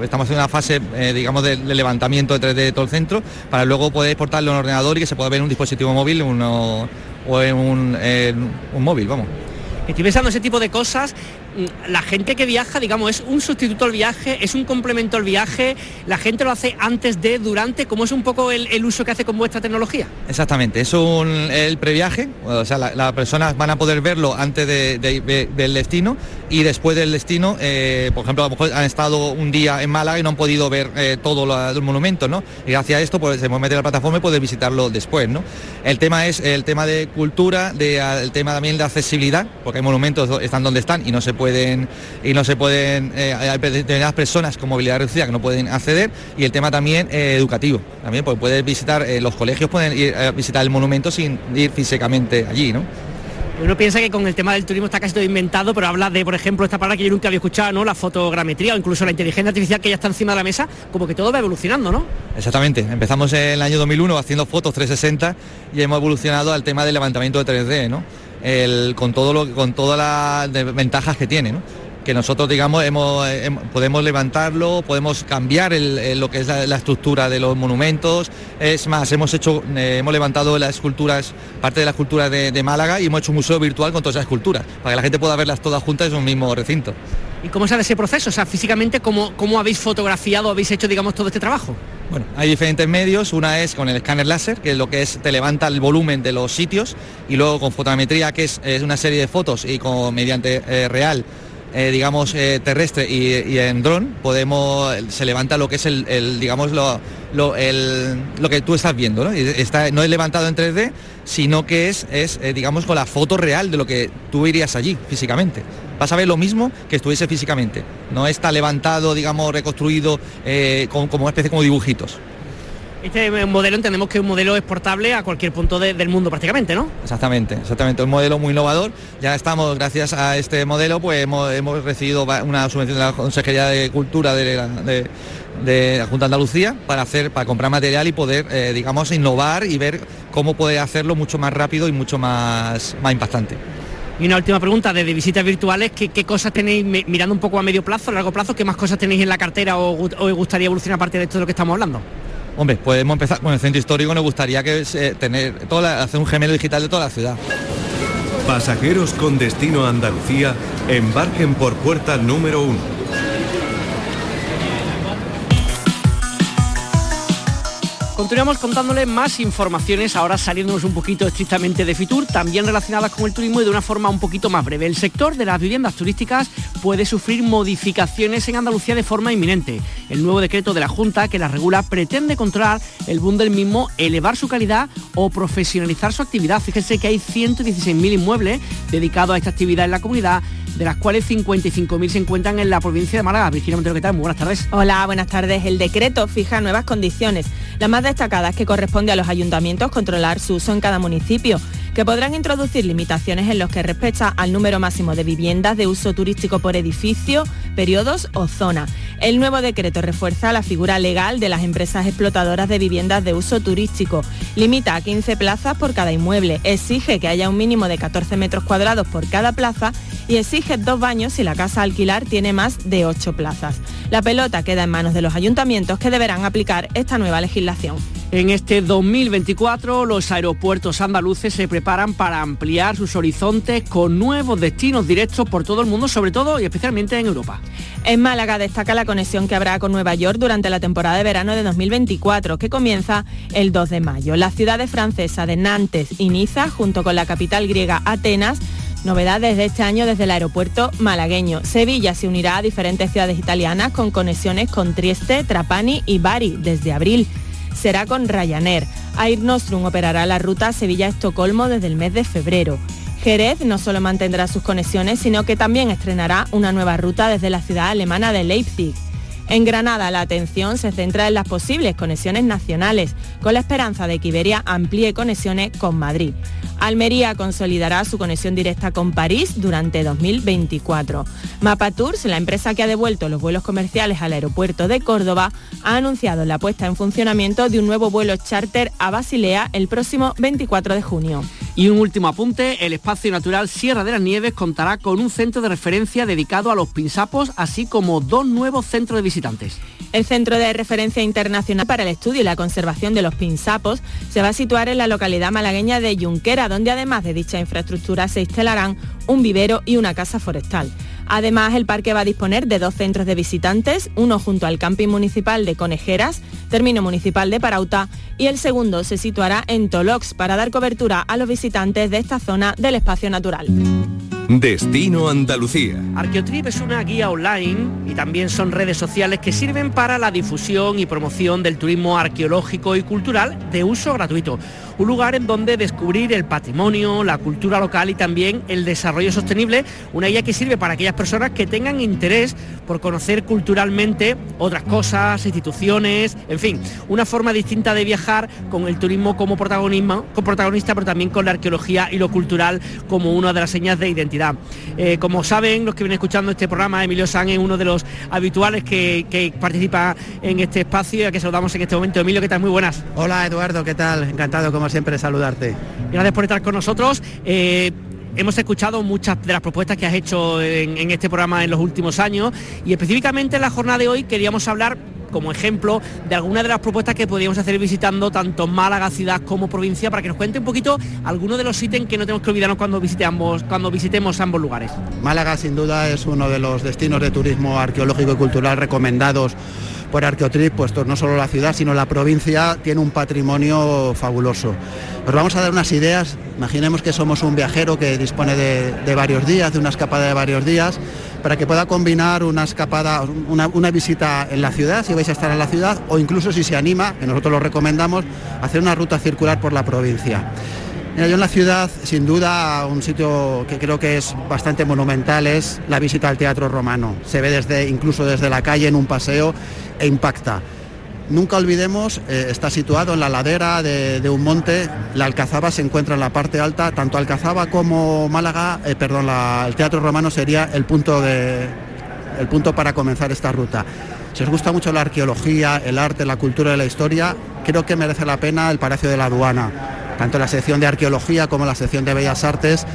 estamos en una fase, eh, digamos, de, levantamiento de 3D de todo el centro para luego poder exportarlo en un ordenador y que se pueda ver en un dispositivo móvil o en un móvil, vamos. Estoy pensando ese tipo de cosas. Mm, la gente que viaja, digamos, es un sustituto al viaje, es un complemento al viaje, la gente lo hace antes de, durante, ¿cómo es un poco el, uso que hace con vuestra tecnología? Exactamente, es un, el previaje, o sea, las personas van a poder verlo antes del destino y después del destino, eh, por ejemplo, a lo mejor han estado un día en Málaga y no han podido ver eh, todo el monumento, ¿no? Y gracias a esto pues, se puede meter la plataforma y poder visitarlo después, ¿no? El tema es el tema de cultura, de, el tema también de accesibilidad, hay monumentos están donde están y no se pueden y no se pueden eh, hay determinadas personas con movilidad reducida que no pueden acceder y el tema también eh, educativo también pues puedes visitar eh, los colegios pueden ir a visitar el monumento sin ir físicamente allí no uno piensa que con el tema del turismo está casi todo inventado, pero habla de, por ejemplo, esta palabra que yo nunca había escuchado, ¿no? La fotogrametría o incluso la inteligencia artificial que ya está encima de la mesa, como que todo va evolucionando, ¿no? Exactamente. Empezamos en el año 2001 haciendo fotos 360 y hemos evolucionado al tema del levantamiento de 3D, ¿no? Con, todo lo, con todas las ventajas que tiene. Que nosotros digamos podemos levantarlo, podemos cambiar lo que es la, estructura de los monumentos. Es más, hemos hecho, eh, hemos levantado las esculturas, parte de la escultura de, Málaga y hemos hecho un museo virtual con todas esas esculturas, para que la gente pueda verlas todas juntas en un mismo recinto. ¿Y cómo sale ese proceso? O sea, físicamente, ¿cómo, cómo habéis fotografiado, habéis hecho, digamos, todo este trabajo? Bueno, hay diferentes medios. Una es con el escáner láser, que es lo que es te levanta el volumen de los sitios, y luego con fotometría, que es, una serie de fotos y con mediante eh, real eh, digamos, eh, terrestre y, en dron, podemos, se levanta lo que es el, digamos, lo, lo, que tú estás viendo, ¿no? Está, no es levantado en 3D, sino que es, es eh, digamos, con la foto real de lo que tú irías allí físicamente. Vas a ver lo mismo que estuviese físicamente. No está levantado, digamos, reconstruido como, como una especie como dibujitos. Este modelo entendemos que es un modelo exportable a cualquier punto del mundo prácticamente, ¿no? Exactamente, exactamente, un modelo muy innovador. Ya estamos, gracias a este modelo, pues hemos, recibido una subvención de la Consejería de Cultura de la, Junta de Andalucía para hacer, para comprar material y poder, eh, digamos, innovar y ver cómo poder hacerlo mucho más rápido y mucho más, más impactante. Y una última pregunta, desde visitas virtuales, ¿qué, cosas tenéis, mirando un poco a medio plazo, a largo plazo, qué más cosas tenéis en la cartera o, os gustaría evolucionar aparte de esto de lo que estamos hablando? Hombre, podemos empezar con el centro histórico, nos gustaría que eh, tener toda hacer un gemelo digital de toda la ciudad. Pasajeros con destino a Andalucía, embarquen por puerta número 1 Continuamos contándole más informaciones, ahora saliéndonos un poquito estrictamente de Fitur, también relacionadas con el turismo y de una forma un poquito más breve. El sector de las viviendas turísticas puede sufrir modificaciones en Andalucía de forma inminente. El nuevo decreto de la Junta que la regula pretende controlar el boom del mismo, elevar su calidad o profesionalizar su actividad. Fíjense que hay 116.000 inmuebles dedicados a esta actividad en la comunidad de las cuales 55.000 se encuentran en la provincia de Málaga. Virginia Montero, ¿qué tal? Muy buenas tardes. Hola, buenas tardes. El decreto fija nuevas condiciones. La más destacada es que corresponde a los ayuntamientos controlar su uso en cada municipio que podrán introducir limitaciones en los que respecta al número máximo de viviendas de uso turístico por edificio, periodos o zona. El nuevo decreto refuerza la figura legal de las empresas explotadoras de viviendas de uso turístico. Limita a 15 plazas por cada inmueble, exige que haya un mínimo de 14 metros cuadrados por cada plaza y exige dos baños si la casa alquilar tiene más de 8 plazas. La pelota queda en manos de los ayuntamientos que deberán aplicar esta nueva legislación. En este 2024 los aeropuertos andaluces se preparan para ampliar sus horizontes con nuevos destinos directos por todo el mundo, sobre todo y especialmente en Europa. En Málaga destaca la conexión que habrá con Nueva York durante la temporada de verano de 2024, que comienza el 2 de mayo. Las ciudades francesas de Nantes y Niza, junto con la capital griega Atenas, Novedades de este año desde el aeropuerto malagueño. Sevilla se unirá a diferentes ciudades italianas con conexiones con Trieste, Trapani y Bari desde abril será con Ryanair. Air Nostrum operará la ruta Sevilla-Estocolmo desde el mes de febrero. Jerez no solo mantendrá sus conexiones, sino que también estrenará una nueva ruta desde la ciudad alemana de Leipzig. En Granada la atención se centra en las posibles conexiones nacionales, con la esperanza de que Iberia amplíe conexiones con Madrid. Almería consolidará su conexión directa con París durante 2024. Mapa Tours, la empresa que ha devuelto los vuelos comerciales al aeropuerto de Córdoba, ha anunciado la puesta en funcionamiento de un nuevo vuelo charter a Basilea el próximo 24 de junio. Y un último apunte, el espacio natural Sierra de las Nieves contará con un centro de referencia dedicado a los pinsapos, así como dos nuevos centros de visitantes. El Centro de Referencia Internacional para el Estudio y la Conservación de los Pinsapos se va a situar en la localidad malagueña de Junquera, donde además de dicha infraestructura se instalarán un vivero y una casa forestal. Además, el parque va a disponer de dos centros de visitantes, uno junto al camping municipal de Conejeras, término municipal de Parauta, y el segundo se situará en Tolox para dar cobertura a los visitantes de esta zona del espacio natural. Destino Andalucía. Arqueotrip es una guía online y también son redes sociales que sirven para la difusión y promoción del turismo arqueológico y cultural de uso gratuito un lugar en donde descubrir el patrimonio, la cultura local y también el desarrollo sostenible, una guía que sirve para aquellas personas que tengan interés por conocer culturalmente otras cosas, instituciones, en fin, una forma distinta de viajar con el turismo como protagonismo, como protagonista, pero también con la arqueología y lo cultural como una de las señas de identidad. Eh, como saben los que vienen escuchando este programa, Emilio San es uno de los habituales que, participa en este espacio y a que saludamos en este momento. Emilio, ¿qué tal? Muy buenas. Hola Eduardo, ¿qué tal? Encantado como siempre saludarte. Gracias por estar con nosotros. Eh, hemos escuchado muchas de las propuestas que has hecho en, este programa en los últimos años y específicamente en la jornada de hoy queríamos hablar como ejemplo de algunas de las propuestas que podríamos hacer visitando tanto Málaga ciudad como provincia para que nos cuente un poquito algunos de los ítems que no tenemos que olvidarnos cuando visitemos ambos lugares. Málaga sin duda es uno de los destinos de turismo arqueológico y cultural recomendados por Arqueotrip, pues no solo la ciudad, sino la provincia tiene un patrimonio fabuloso. Os vamos a dar unas ideas, imaginemos que somos un viajero que dispone de, varios días, de una escapada de varios días, para que pueda combinar una escapada, una, una, visita en la ciudad, si vais a estar en la ciudad, o incluso si se anima, que nosotros lo recomendamos, hacer una ruta circular por la provincia. Yo en la ciudad, sin duda, un sitio que creo que es bastante monumental es la visita al Teatro Romano. Se ve desde, incluso desde la calle en un paseo e impacta. Nunca olvidemos, eh, está situado en la ladera de, un monte, la Alcazaba se encuentra en la parte alta, tanto Alcazaba como Málaga, eh, perdón, el Teatro Romano sería el punto, de, el punto para comenzar esta ruta. Si os gusta mucho la arqueología, el arte, la cultura y la historia, creo que merece la pena el Palacio de la Aduana tanto la sección de arqueología como la sección de bellas artes.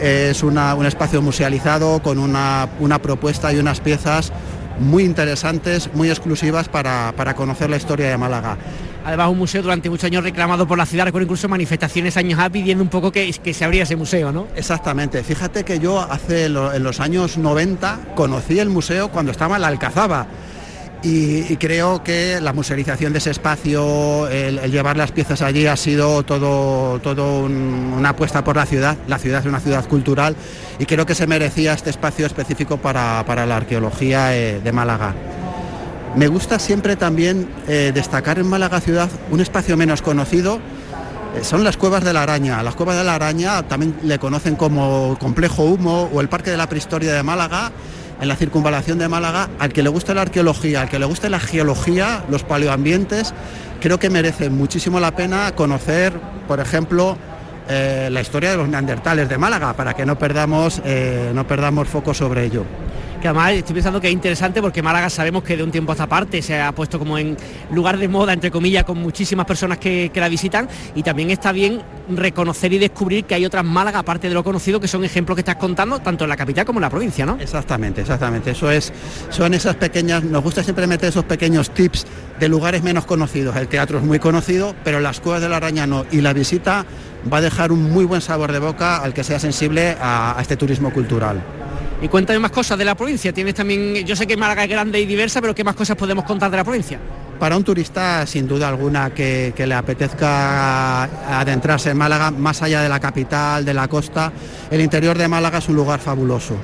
Es un espacio musealizado con una, propuesta y unas piezas muy interesantes, muy exclusivas para, conocer la historia de Málaga. Además, un museo durante muchos años reclamado por la ciudad, con incluso manifestaciones años A pidiendo un poco que, que se abría ese museo, ¿no? Exactamente. Fíjate que yo hace en los años 90 conocí el museo cuando estaba en la Alcazaba y, creo que la musealización de ese espacio, el, llevar las piezas allí ha sido todo, todo una apuesta por la ciudad. La ciudad es una ciudad cultural y creo que se merecía este espacio específico para, la arqueología eh, de Málaga. Me gusta siempre también eh, destacar en Málaga ciudad un espacio menos conocido, eh, son las cuevas de la araña. Las cuevas de la araña también le conocen como complejo humo o el Parque de la Prehistoria de Málaga en la circunvalación de Málaga, al que le guste la arqueología, al que le guste la geología, los paleoambientes, creo que merece muchísimo la pena conocer, por ejemplo, eh, la historia de los neandertales de Málaga, para que no perdamos, eh, no perdamos foco sobre ello que además estoy pensando que es interesante porque Málaga sabemos que de un tiempo a esta parte se ha puesto como en lugar de moda, entre comillas, con muchísimas personas que, la visitan y también está bien reconocer y descubrir que hay otras Málaga, aparte de lo conocido, que son ejemplos que estás contando, tanto en la capital como en la provincia, ¿no? Exactamente, exactamente. Eso es, son esas pequeñas, nos gusta siempre meter esos pequeños tips de lugares menos conocidos. El teatro es muy conocido, pero las cuevas de la araña no. Y la visita va a dejar un muy buen sabor de boca al que sea sensible a este turismo cultural. Y cuéntame más cosas de la provincia. Tienes también, yo sé que Málaga es grande y diversa, pero ¿qué más cosas podemos contar de la provincia? Para un turista, sin duda alguna, que, le apetezca adentrarse en Málaga, más allá de la capital, de la costa, el interior de Málaga es un lugar fabuloso.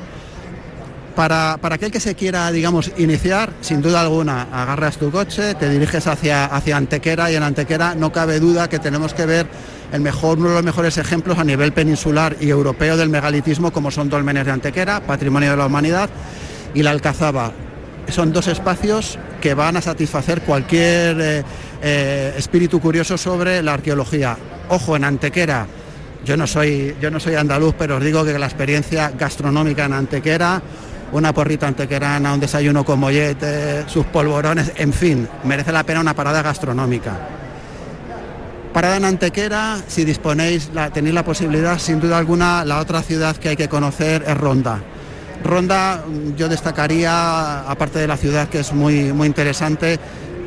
Para, para, aquel que se quiera, digamos, iniciar, sin duda alguna, agarras tu coche, te diriges hacia, hacia Antequera y en Antequera no cabe duda que tenemos que ver el mejor, uno de los mejores ejemplos a nivel peninsular y europeo del megalitismo como son Dolmenes de Antequera, Patrimonio de la Humanidad, y la Alcazaba. Son dos espacios que van a satisfacer cualquier eh, eh, espíritu curioso sobre la arqueología. Ojo, en Antequera, yo no, soy, yo no soy andaluz, pero os digo que la experiencia gastronómica en Antequera, una porrita antequerana, un desayuno con mollete, sus polvorones, en fin, merece la pena una parada gastronómica. Parada en Antequera, si disponéis, tenéis la posibilidad, sin duda alguna, la otra ciudad que hay que conocer es Ronda. Ronda yo destacaría, aparte de la ciudad que es muy, muy interesante,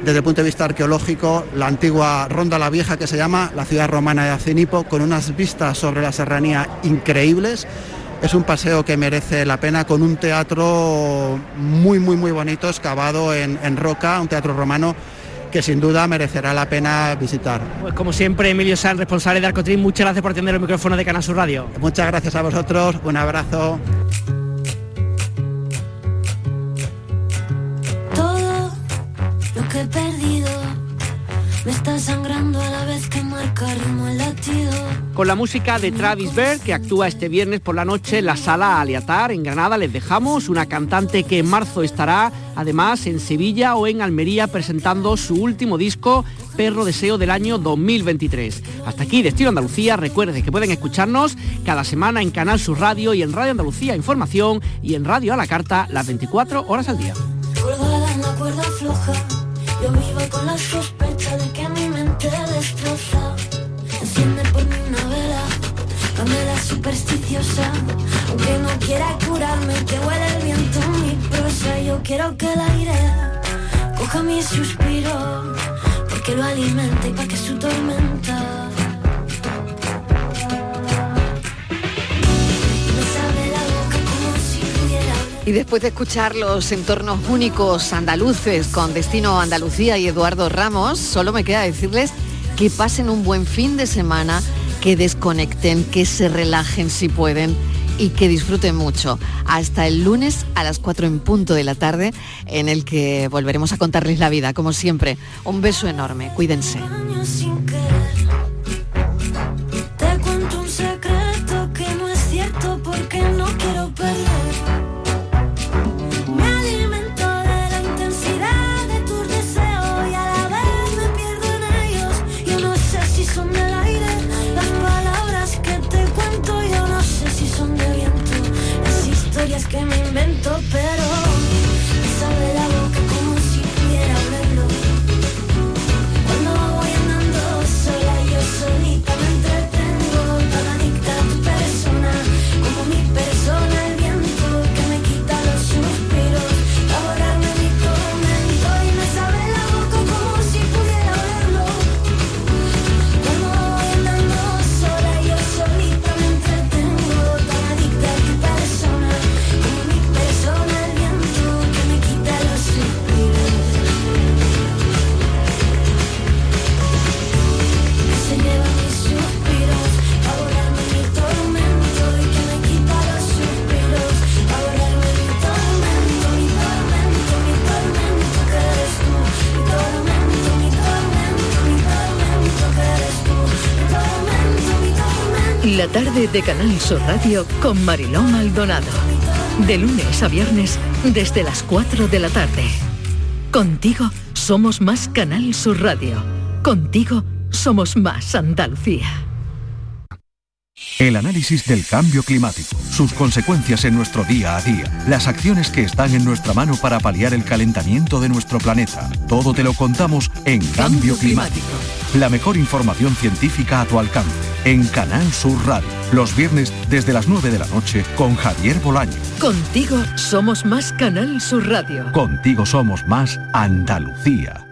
desde el punto de vista arqueológico, la antigua Ronda la Vieja que se llama, la ciudad romana de Acinipo, con unas vistas sobre la serranía increíbles. Es un paseo que merece la pena con un teatro muy, muy, muy bonito, excavado en, en roca, un teatro romano que sin duda merecerá la pena visitar. Pues como siempre, Emilio San, responsable de Arcotrim, muchas gracias por atender el micrófono de Canal Sur Radio. Muchas gracias a vosotros, un abrazo. Todo lo que he perdido me está sangrando a la vez que marca ritmo el latido con la música de Travis Berg, que actúa este viernes por la noche en la sala Aliatar en Granada. Les dejamos una cantante que en marzo estará además en Sevilla o en Almería presentando su último disco, Perro Deseo del año 2023. Hasta aquí, Destino Andalucía. Recuerden que pueden escucharnos cada semana en Canal Sur Radio y en Radio Andalucía Información y en Radio a la Carta las 24 horas al día. Y después de escuchar los entornos únicos andaluces con Destino Andalucía y Eduardo Ramos, solo me queda decirles que pasen un buen fin de semana, que desconecten, que se relajen si pueden y que disfruten mucho. Hasta el lunes a las 4 en punto de la tarde, en el que volveremos a contarles la vida, como siempre. Un beso enorme, cuídense. De Canal Sur Radio con Mariló Maldonado. De lunes a viernes desde las 4 de la tarde. Contigo somos más Canal Sur Radio. Contigo somos más Andalucía. El análisis del cambio climático, sus consecuencias en nuestro día a día, las acciones que están en nuestra mano para paliar el calentamiento de nuestro planeta. Todo te lo contamos en Cambio Climático. La mejor información científica a tu alcance en Canal Sur Radio. Los viernes desde las 9 de la noche con Javier Bolaño. Contigo somos más Canal Sur Radio. Contigo somos más Andalucía.